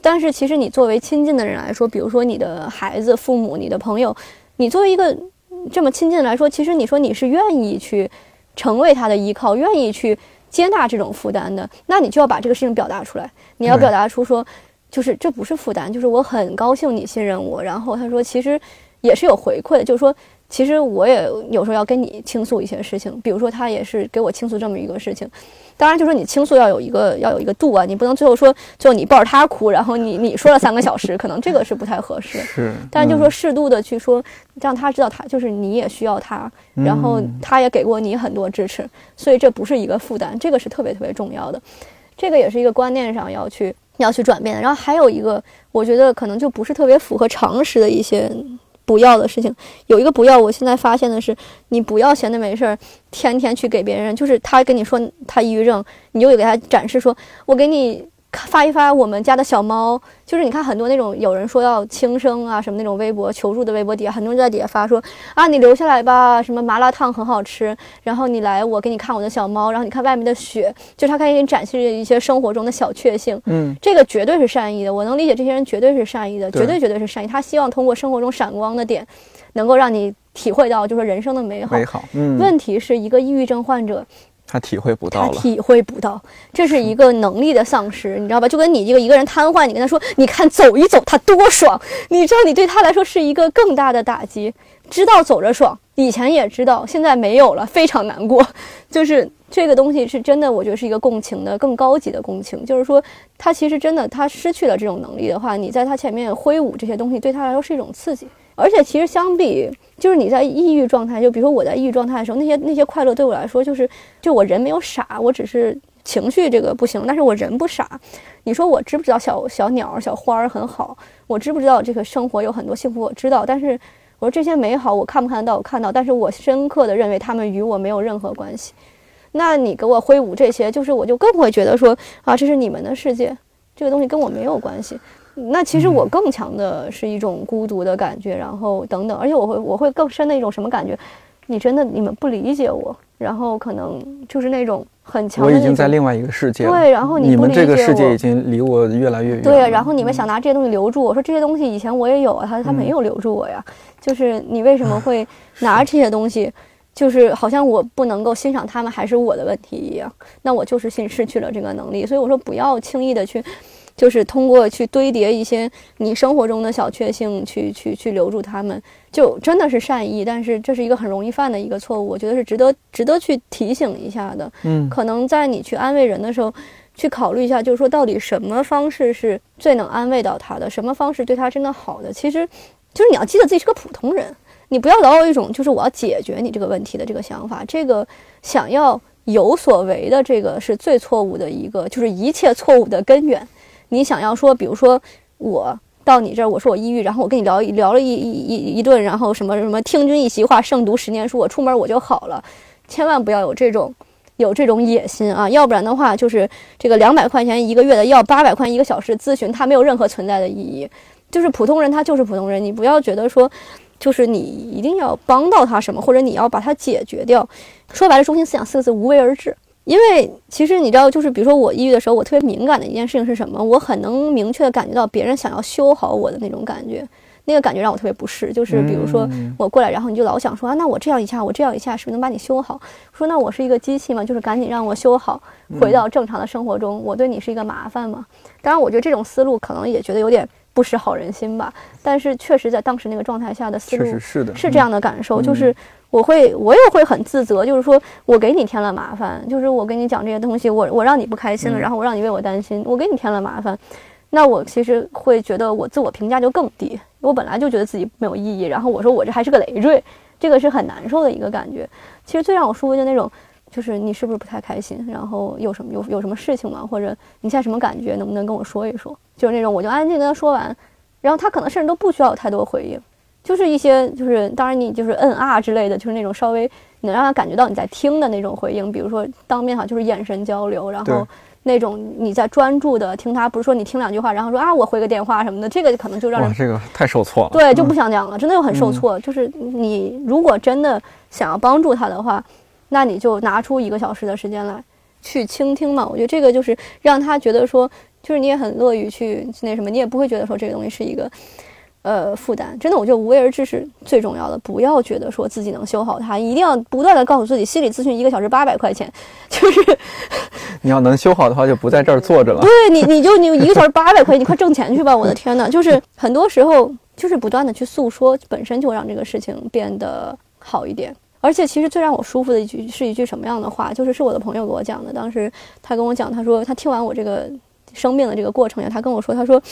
Speaker 2: 但是其实你作为亲近的人来说，比如说你的孩子、父母、你的朋友，你作为一个这么亲近的来说，其实你说你是愿意去成为他的依靠，愿意去接纳这种负担的，那你就要把这个事情表达出来。你要表达出说，就是这不是负担，就是我很高兴你信任我。然后他说，其实也是有回馈，就是说。其实我也有时候要跟你倾诉一些事情，比如说他也是给我倾诉这么一个事情。当然，就说你倾诉要有一个要有一个度啊，你不能最后说就你抱着他哭，然后你你说了三个小时，可能这个是不太合适。
Speaker 1: 是，
Speaker 2: 但就说适度的去说，让他知道他就是你也需要他，然后他也给过你很多支持，所以这不是一个负担，这个是特别特别重要的。这个也是一个观念上要去要去转变的。然后还有一个，我觉得可能就不是特别符合常识的一些。不要的事情有一个不要，我现在发现的是，你不要闲的没事儿，天天去给别人，就是他跟你说他抑郁症，你就给他展示说，我给你。发一发我们家的小猫，就是你看很多那种有人说要轻生啊什么那种微博求助的微博底下，很多人在底下发说啊你留下来吧，什么麻辣烫很好吃，然后你来我给你看我的小猫，然后你看外面的雪，就是他可以给你展示一些生活中的小确幸。
Speaker 1: 嗯，
Speaker 2: 这个绝对是善意的，我能理解这些人绝对是善意的，绝对绝对是善意。他希望通过生活中闪光的点，能够让你体会到就是人生的美好。
Speaker 1: 美好。嗯。
Speaker 2: 问题是一个抑郁症患者。
Speaker 1: 他体会不到
Speaker 2: 了，体会不到，这是一个能力的丧失，你知道吧？就跟你这个一个人瘫痪，你跟他说，你看走一走，他多爽，你知道，你对他来说是一个更大的打击。知道走着爽，以前也知道，现在没有了，非常难过。就是这个东西是真的，我觉得是一个共情的更高级的共情。就是说，他其实真的他失去了这种能力的话，你在他前面挥舞这些东西，对他来说是一种刺激。而且其实相比，就是你在抑郁状态，就比如说我在抑郁状态的时候，那些那些快乐对我来说，就是就我人没有傻，我只是情绪这个不行，但是我人不傻。你说我知不知道小小鸟、小花儿很好？我知不知道这个生活有很多幸福？我知道。但是我说这些美好，我看不看得到？我看到，但是我深刻的认为他们与我没有任何关系。那你给我挥舞这些，就是我就更会觉得说啊，这是你们的世界，这个东西跟我没有关系。那其实我更强的是一种孤独的感觉，然后等等，而且我会我会更深的一种什么感觉？你真的你们不理解我，然后可能就是那种很强的。
Speaker 1: 我已经在另外一个世界。
Speaker 2: 对，然后
Speaker 1: 你
Speaker 2: 们
Speaker 1: 这个世界已经离我越来越远。
Speaker 2: 对，然后你们想拿这些东西留住我，说这些东西以前我也有啊，他他没有留住我呀。就是你为什么会拿这些东西？就是好像我不能够欣赏他们，还是我的问题一样。那我就是心失去了这个能力，所以我说不要轻易的去。就是通过去堆叠一些你生活中的小确幸，去去去留住他们，就真的是善意。但是这是一个很容易犯的一个错误，我觉得是值得值得去提醒一下的。
Speaker 1: 嗯，
Speaker 2: 可能在你去安慰人的时候，去考虑一下，就是说到底什么方式是最能安慰到他的，什么方式对他真的好的。其实，就是你要记得自己是个普通人，你不要老有一种就是我要解决你这个问题的这个想法。这个想要有所为的这个是最错误的一个，就是一切错误的根源。你想要说，比如说我到你这儿，我说我抑郁，然后我跟你聊聊了一一一顿，然后什么什么听君一席话，胜读十年书，我出门我就好了，千万不要有这种有这种野心啊，*laughs* 要不然的话，就是这个两百块钱一个月的要八百块一个小时咨询，它没有任何存在的意义。就是普通人，他就是普通人，你不要觉得说，就是你一定要帮到他什么，或者你要把他解决掉。说白了，中心思想四个字：无为而治。因为其实你知道，就是比如说我抑郁的时候，我特别敏感的一件事情是什么？我很能明确的感觉到别人想要修好我的那种感觉，那个感觉让我特别不适。就是比如说我过来，然后你就老想说啊，那我这样一下，我这样一下，是不是能把你修好？说那我是一个机器吗？就是赶紧让我修好，回到正常的生活中，我对你是一个麻烦吗？当然，我觉得这种思路可能也觉得有点不识好人心吧。但是确实在当时那个状态下的思路
Speaker 1: 是的，
Speaker 2: 是这样的感受，就是。我会，我也会很自责，就是说我给你添了麻烦，就是我跟你讲这些东西，我我让你不开心了，然后我让你为我担心，我给你添了麻烦，那我其实会觉得我自我评价就更低，我本来就觉得自己没有意义，然后我说我这还是个累赘，这个是很难受的一个感觉。其实最让我舒服就那种，就是你是不是不太开心，然后有什么有有什么事情吗？或者你现在什么感觉，能不能跟我说一说？就是那种我就安静跟他说完，然后他可能甚至都不需要有太多回应。就是一些，就是当然你就是嗯啊之类的，就是那种稍微能让他感觉到你在听的那种回应，比如说当面哈就是眼神交流，然后那种你在专注的听他，不是说你听两句话，然后说啊我回个电话什么的，这个可能就让人
Speaker 1: 这个太受挫了，
Speaker 2: 对，就不想讲了，真的又很受挫。就是你如果真的想要帮助他的话，那你就拿出一个小时的时间来去倾听嘛。我觉得这个就是让他觉得说，就是你也很乐于去那什么，你也不会觉得说这个东西是一个。呃，负担真的，我觉得无为而治是最重要的。不要觉得说自己能修好它，一定要不断的告诉自己，心理咨询一个小时八百块钱，*laughs* 就是
Speaker 1: 你要能修好的话，就不在这儿坐着了。
Speaker 2: 对你，你就你一个小时八百块，你快挣钱去吧！我的天呐，就是很多时候就是不断的去诉说，本身就让这个事情变得好一点。而且其实最让我舒服的一句是一句什么样的话？就是是我的朋友给我讲的。当时他跟我讲，他说他听完我这个生病的这个过程呀，他跟我说，他说，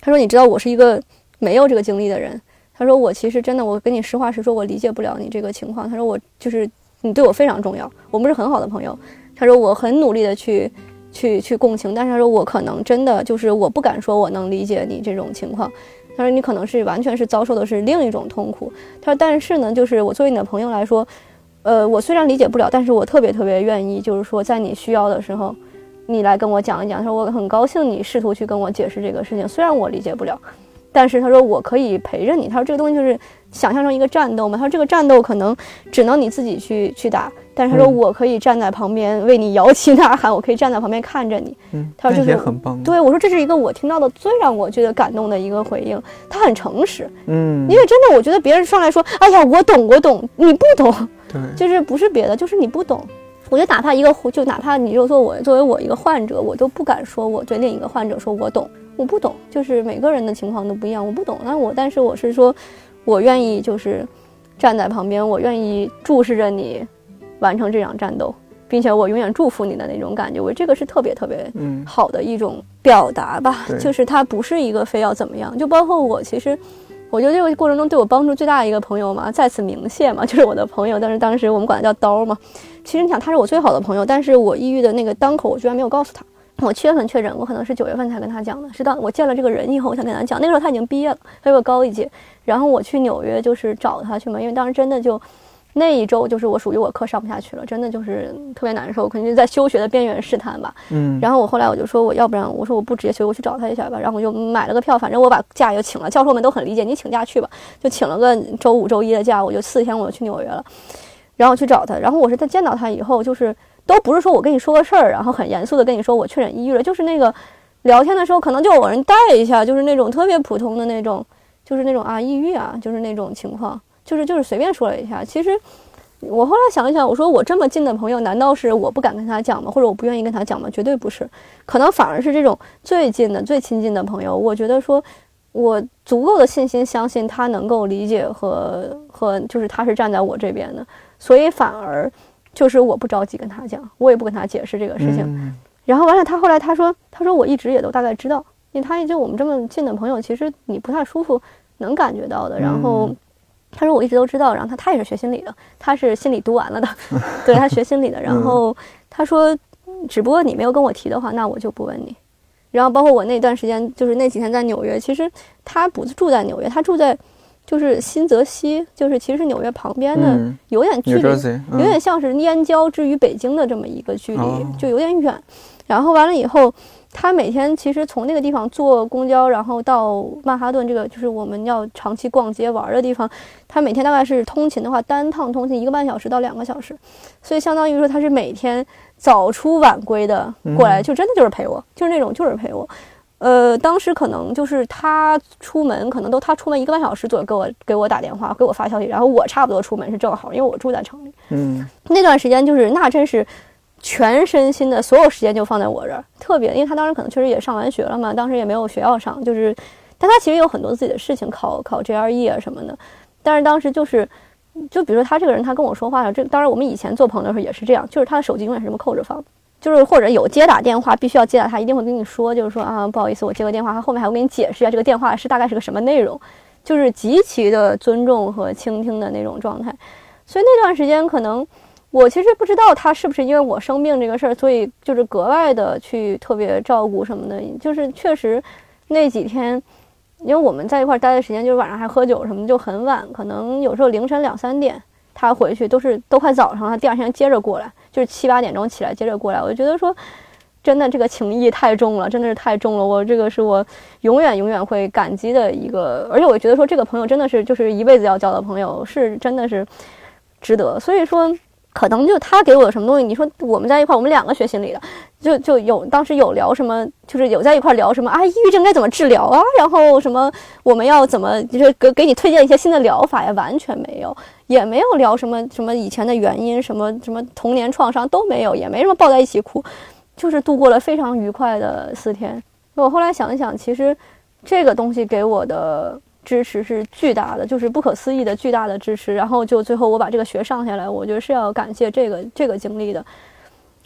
Speaker 2: 他说你知道我是一个。没有这个经历的人，他说我其实真的，我跟你实话实说，我理解不了你这个情况。他说我就是你对我非常重要，我们是很好的朋友。他说我很努力的去去去共情，但是他说我可能真的就是我不敢说我能理解你这种情况。他说你可能是完全是遭受的是另一种痛苦。他说但是呢，就是我作为你的朋友来说，呃，我虽然理解不了，但是我特别特别愿意，就是说在你需要的时候，你来跟我讲一讲。他说我很高兴你试图去跟我解释这个事情，虽然我理解不了。但是他说我可以陪着你。他说这个东西就是想象成一个战斗嘛。他说这个战斗可能只能你自己去去打。但是他说我可以站在旁边为你摇旗呐喊，我可以站在旁边看着你。
Speaker 1: 嗯，
Speaker 2: 他说这
Speaker 1: 也很棒。
Speaker 2: 对我说这是一个我听到的最让我觉得感动的一个回应。他很诚实。
Speaker 1: 嗯，
Speaker 2: 因为真的我觉得别人上来说，哎呀我懂我懂，你不懂。
Speaker 1: 对，
Speaker 2: 就是不是别的，就是你不懂。我觉得哪怕一个就哪怕你就做我作为我一个患者，我都不敢说我对另一个患者说我懂。我不懂，就是每个人的情况都不一样，我不懂。那我，但是我是说，我愿意就是站在旁边，我愿意注视着你完成这场战斗，并且我永远祝福你的那种感觉。我这个是特别特别好的一种表达吧，就是它不是一个非要怎么样。就包括我，其实我觉得这个过程中对我帮助最大的一个朋友嘛，再次鸣谢嘛，*laughs* 就是我的朋友。但是当时我们管他叫刀嘛。其实你想，他是我最好的朋友，但是我抑郁的那个当口，我居然没有告诉他。我七月份确诊，我可能是九月份才跟他讲的，是到我见了这个人以后，我想跟他讲。那个时候他已经毕业了，他比我高一届。然后我去纽约就是找他去嘛，因为当时真的就那一周就是我属于我课上不下去了，真的就是特别难受，肯定在休学的边缘试探吧。
Speaker 1: 嗯。
Speaker 2: 然后我后来我就说，我要不然我说我不直接休，我去找他一下吧。然后我就买了个票，反正我把假也请了。教授们都很理解，你请假去吧，就请了个周五、周一的假，我就四天我就去纽约了。然后去找他，然后我是在见到他以后就是。都不是说我跟你说个事儿，然后很严肃的跟你说我确诊抑郁了，就是那个聊天的时候可能就有人带一下，就是那种特别普通的那种，就是那种啊抑郁啊，就是那种情况，就是就是随便说了一下。其实我后来想一想，我说我这么近的朋友，难道是我不敢跟他讲吗？或者我不愿意跟他讲吗？绝对不是，可能反而是这种最近的、最亲近的朋友，我觉得说我足够的信心相信他能够理解和和就是他是站在我这边的，所以反而。就是我不着急跟他讲，我也不跟他解释这个事情。然后完了，他后来他说，他说我一直也都大概知道，因为他就我们这么近的朋友，其实你不太舒服，能感觉到的。然后他说我一直都知道，然后他他也是学心理的，他是心理读完了的，对他学心理的。然后他说，只不过你没有跟我提的话，那我就不问你。然后包括我那段时间，就是那几天在纽约，其实他不住在纽约，他住在就是新泽西，就是其实是纽约旁边的，有点距离，有点像是燕郊之于北京的这么一个距离，就有点远。然后完了以后。他每天其实从那个地方坐公交，然后到曼哈顿这个就是我们要长期逛街玩的地方。他每天大概是通勤的话，单趟通勤一个半小时到两个小时，所以相当于说他是每天早出晚归的过来，就真的就是陪我，就是那种就是陪我。呃，当时可能就是他出门，可能都他出门一个半小时左右给我给我打电话，给我发消息，然后我差不多出门是正好，因为我住在城里。嗯，那段时间就是那真是。全身心的所有时间就放在我这儿，特别，因为他当时可能确实也上完学了嘛，当时也没有学校上，就是，但他其实有很多自己的事情，考考 GRE 啊什么的，但是当时就是，就比如说他这个人，他跟我说话，这当然我们以前做朋友的时候也是这样，就是他的手机永远是这么扣着放，就是或者有接打电话必须要接打，他一定会跟你说，就是说啊不好意思，我接个电话，他后面还会给你解释一下这个电话是大概是个什么内容，就是极其的尊重和倾听的那种状态，所以那段时间可能。我其实不知道他是不是因为我生病这个事儿，所以就是格外的去特别照顾什么的。就是确实那几天，因为我们在一块儿待的时间，就是晚上还喝酒什么，就很晚，可能有时候凌晨两三点，他回去都是都快早上了，他第二天接着过来，就是七八点钟起来接着过来。我就觉得说，真的这个情谊太重了，真的是太重了。我这个是我永远永远会感激的一个，而且我觉得说这个朋友真的是就是一辈子要交的朋友，是真的是值得。所以说。可能就他给我什么东西，你说我们在一块，我们两个学心理的，就就有当时有聊什么，就是有在一块聊什么啊，抑郁症该怎么治疗啊，然后什么我们要怎么就是给给你推荐一些新的疗法呀，完全没有，也没有聊什么什么以前的原因，什么什么童年创伤都没有，也没什么抱在一起哭，就是度过了非常愉快的四天。我后来想一想，其实这个东西给我的。支持是巨大的，就是不可思议的巨大的支持。然后就最后我把这个学上下来，我觉得是要感谢这个这个经历的。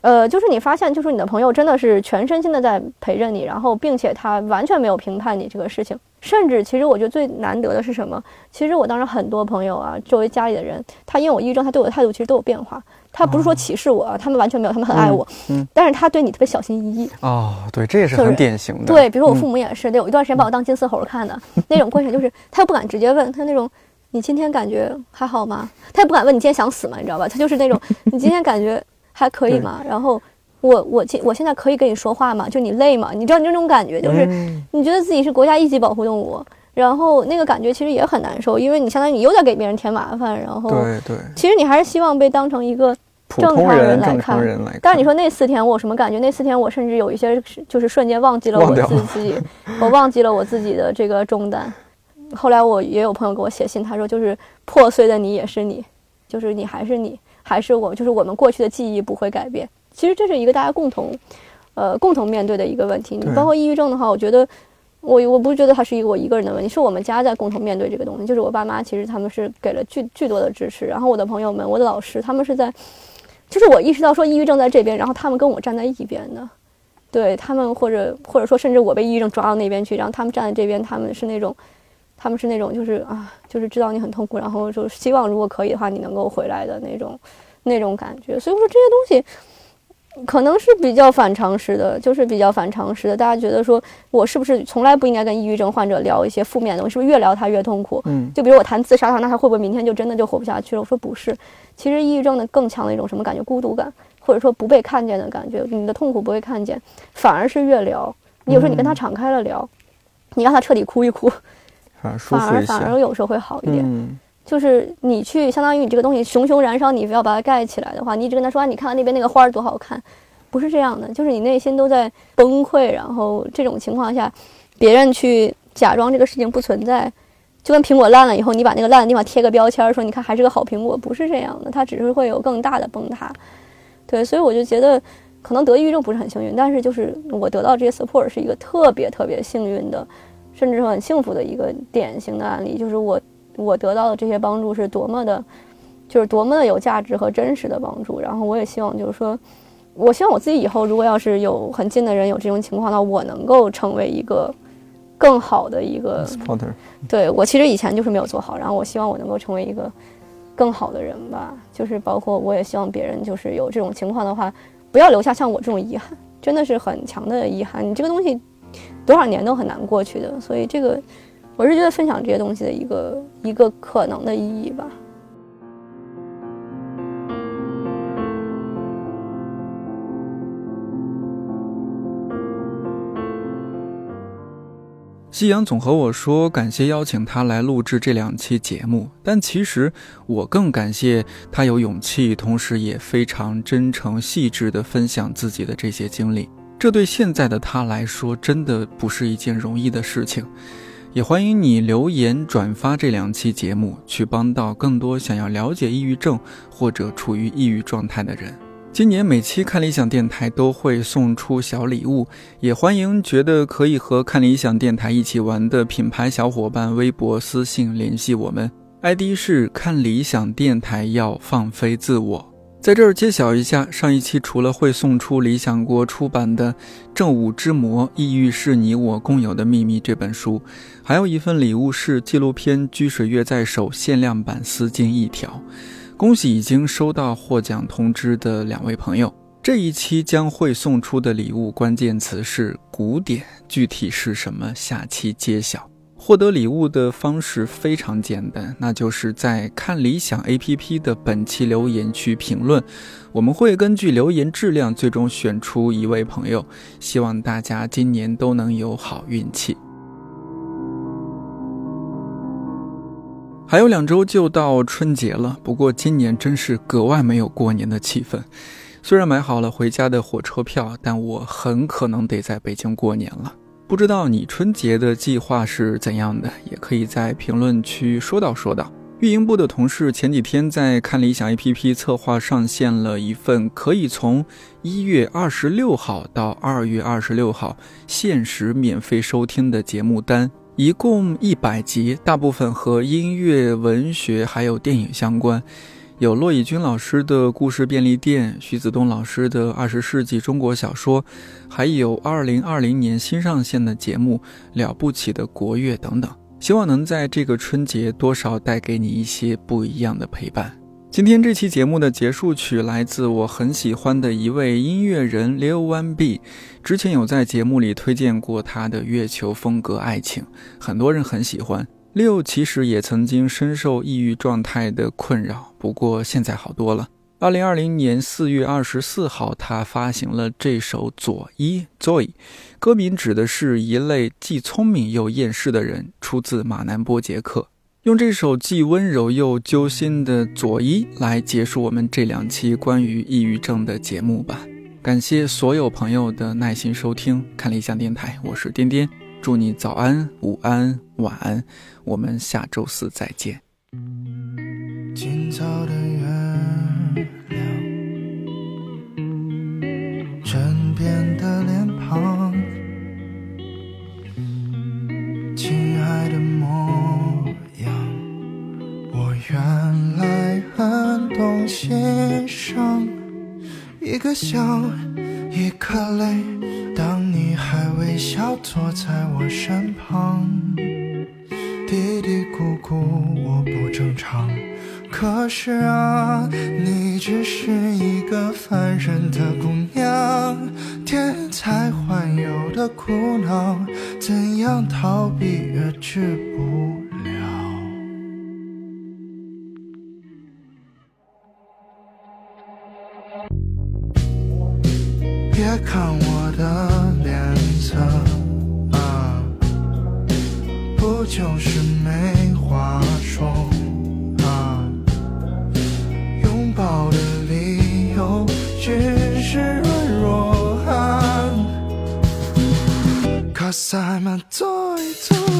Speaker 2: 呃，就是你发现，就是你的朋友真的是全身心的在陪着你，然后并且他完全没有评判你这个事情。甚至其实我觉得最难得的是什么？其实我当时很多朋友啊，作为家里的人，他因为我抑郁症，他对我的态度其实都有变化。他不是说歧视我，他们完全没有，他们很爱我。嗯，但是他对你特别小心翼翼。
Speaker 1: 哦，对，这也是很典型的。
Speaker 2: 对，比如说我父母也是，有一段时间把我当金丝猴看的 *laughs* 那种过程，就是他又不敢直接问他那种，你今天感觉还好吗？他也不敢问你今天想死吗？你知道吧？他就是那种，你今天感觉还可以吗？*laughs* 然后我我今我现在可以跟你说话吗？就你累吗？你知道你这种感觉，就是你觉得自己是国家一级保护动物。然后那个感觉其实也很难受，因为你相当于你又在给别人添麻烦。然后，
Speaker 1: 对对，
Speaker 2: 其实你还是希望被当成一个正常人来看。但是你说那四天我有什么感觉？那四天我甚至有一些就是瞬间忘记了我自己，*laughs* 我忘记了我自己的这个重担。后来我也有朋友给我写信，他说就是破碎的你也是你，就是你还是你，还是我，就是我们过去的记忆不会改变。其实这是一个大家共同，呃，共同面对的一个问题。你包括抑郁症的话，我觉得。我我不觉得它是一个我一个人的问题，是我们家在共同面对这个东西。就是我爸妈其实他们是给了巨巨多的支持，然后我的朋友们、我的老师，他们是在，就是我意识到说抑郁症在这边，然后他们跟我站在一边的，对他们或者或者说甚至我被抑郁症抓到那边去，然后他们站在这边，他们是那种，他们是那种就是啊，就是知道你很痛苦，然后就希望如果可以的话你能够回来的那种那种感觉。所以我说这些东西。可能是比较反常识的，就是比较反常识的。大家觉得说，我是不是从来不应该跟抑郁症患者聊一些负面的？我是不是越聊他越痛苦？嗯，就比如我谈自杀，他那他会不会明天就真的就活不下去了？我说不是，其实抑郁症的更强的一种什么感觉？孤独感，或者说不被看见的感觉。你的痛苦不被看见，反而是越聊。你有时候你跟他敞开了聊，你让他彻底哭一哭，
Speaker 1: 反而
Speaker 2: 反而有时候会好一点。就是你去，相当于你这个东西熊熊燃烧，你非要把它盖起来的话，你一直跟他说，你看看那边那个花儿多好看，不是这样的，就是你内心都在崩溃。然后这种情况下，别人去假装这个事情不存在，就跟苹果烂了以后，你把那个烂的地方贴个标签，说你看还是个好苹果，不是这样的，它只是会有更大的崩塌。对，所以我就觉得，可能得抑郁症不是很幸运，但是就是我得到这些 support 是一个特别特别幸运的，甚至说很幸福的一个典型的案例，就是我。我得到的这些帮助是多么的，就是多么的有价值和真实的帮助。然后我也希望，就是说，我希望我自己以后如果要是有很近的人有这种情况，那我能够成为一个更好的一个。*laughs* 对我其实以前就是没有做好，然后我希望我能够成为一个更好的人吧。就是包括我也希望别人就是有这种情况的话，不要留下像我这种遗憾，真的是很强的遗憾。你这个东西多少年都很难过去的。所以这个，我是觉得分享这些东西的一个一个可能的意义吧。
Speaker 1: 夕阳总和我说感谢邀请他来录制这两期节目，但其实我更感谢他有勇气，同时也非常真诚细致地分享自己的这些经历。这对现在的他来说，真的不是一件容易的事情。也欢迎你留言转发这两期节目，去帮到更多想要了解抑郁症或者处于抑郁状态的人。今年每期看理想电台都会送出小礼物，也欢迎觉得可以和看理想电台一起玩的品牌小伙伴微博私信联系我们，ID 是看理想电台要放飞自我。在这儿揭晓一下，上一期除了会送出理想国出版的《正午之魔：抑郁是你我共有的秘密》这本书，还有一份礼物是纪录片《掬水月在手》限量版丝巾一条。恭喜已经收到获奖通知的两位朋友，这一期将会送出的礼物关键词是古典，具体是什么？下期揭晓。获得礼物的方式非常简单，那就是在看理想 APP 的本期留言区评论，我们会根据留言质量最终选出一位朋友。希望大家今年都能有好运气。还有两周就到春节了，不过今年真是格外没有过年的气氛。虽然买好了回家的火车票，但我很可能得在北京过年了。不知道你春节的计划是怎样的，也可以在评论区说道说道。运营部的同事前几天在看理想 APP 策划上线了一份可以从一月二十六号到二月二十六号限时免费收听的节目单。一共一百集，大部分和音乐、文学还有电影相关，有骆以军老师的故事便利店，徐子东老师的二十世纪中国小说，还有二零二零年新上线的节目《了不起的国乐》等等。希望能在这个春节多少带给你一些不一样的陪伴。今天这期节目的结束曲来自我很喜欢的一位音乐人 Lil One B，之前有在节目里推荐过他的月球风格爱情，很多人很喜欢。六其实也曾经深受抑郁状态的困扰，不过现在好多了。二零二零年四月二十四号，他发行了这首《左一 Joy》，歌名指的是一类既聪明又厌世的人，出自马南波杰克。用这首既温柔又揪心的左一来结束我们这两期关于抑郁症的节目吧。感谢所有朋友的耐心收听，看理想电台，我是颠颠，祝你早安、午安、晚安，我们下周四再见。今早的月亮，枕边的脸庞，亲爱的模样，我。原来很懂欣赏，一个笑，一颗泪。微笑坐在我身旁，嘀嘀咕咕我不正常。可是啊，你只是一个凡人的姑娘，天才环游的苦恼，怎样逃避也治不。Simon Toy Toy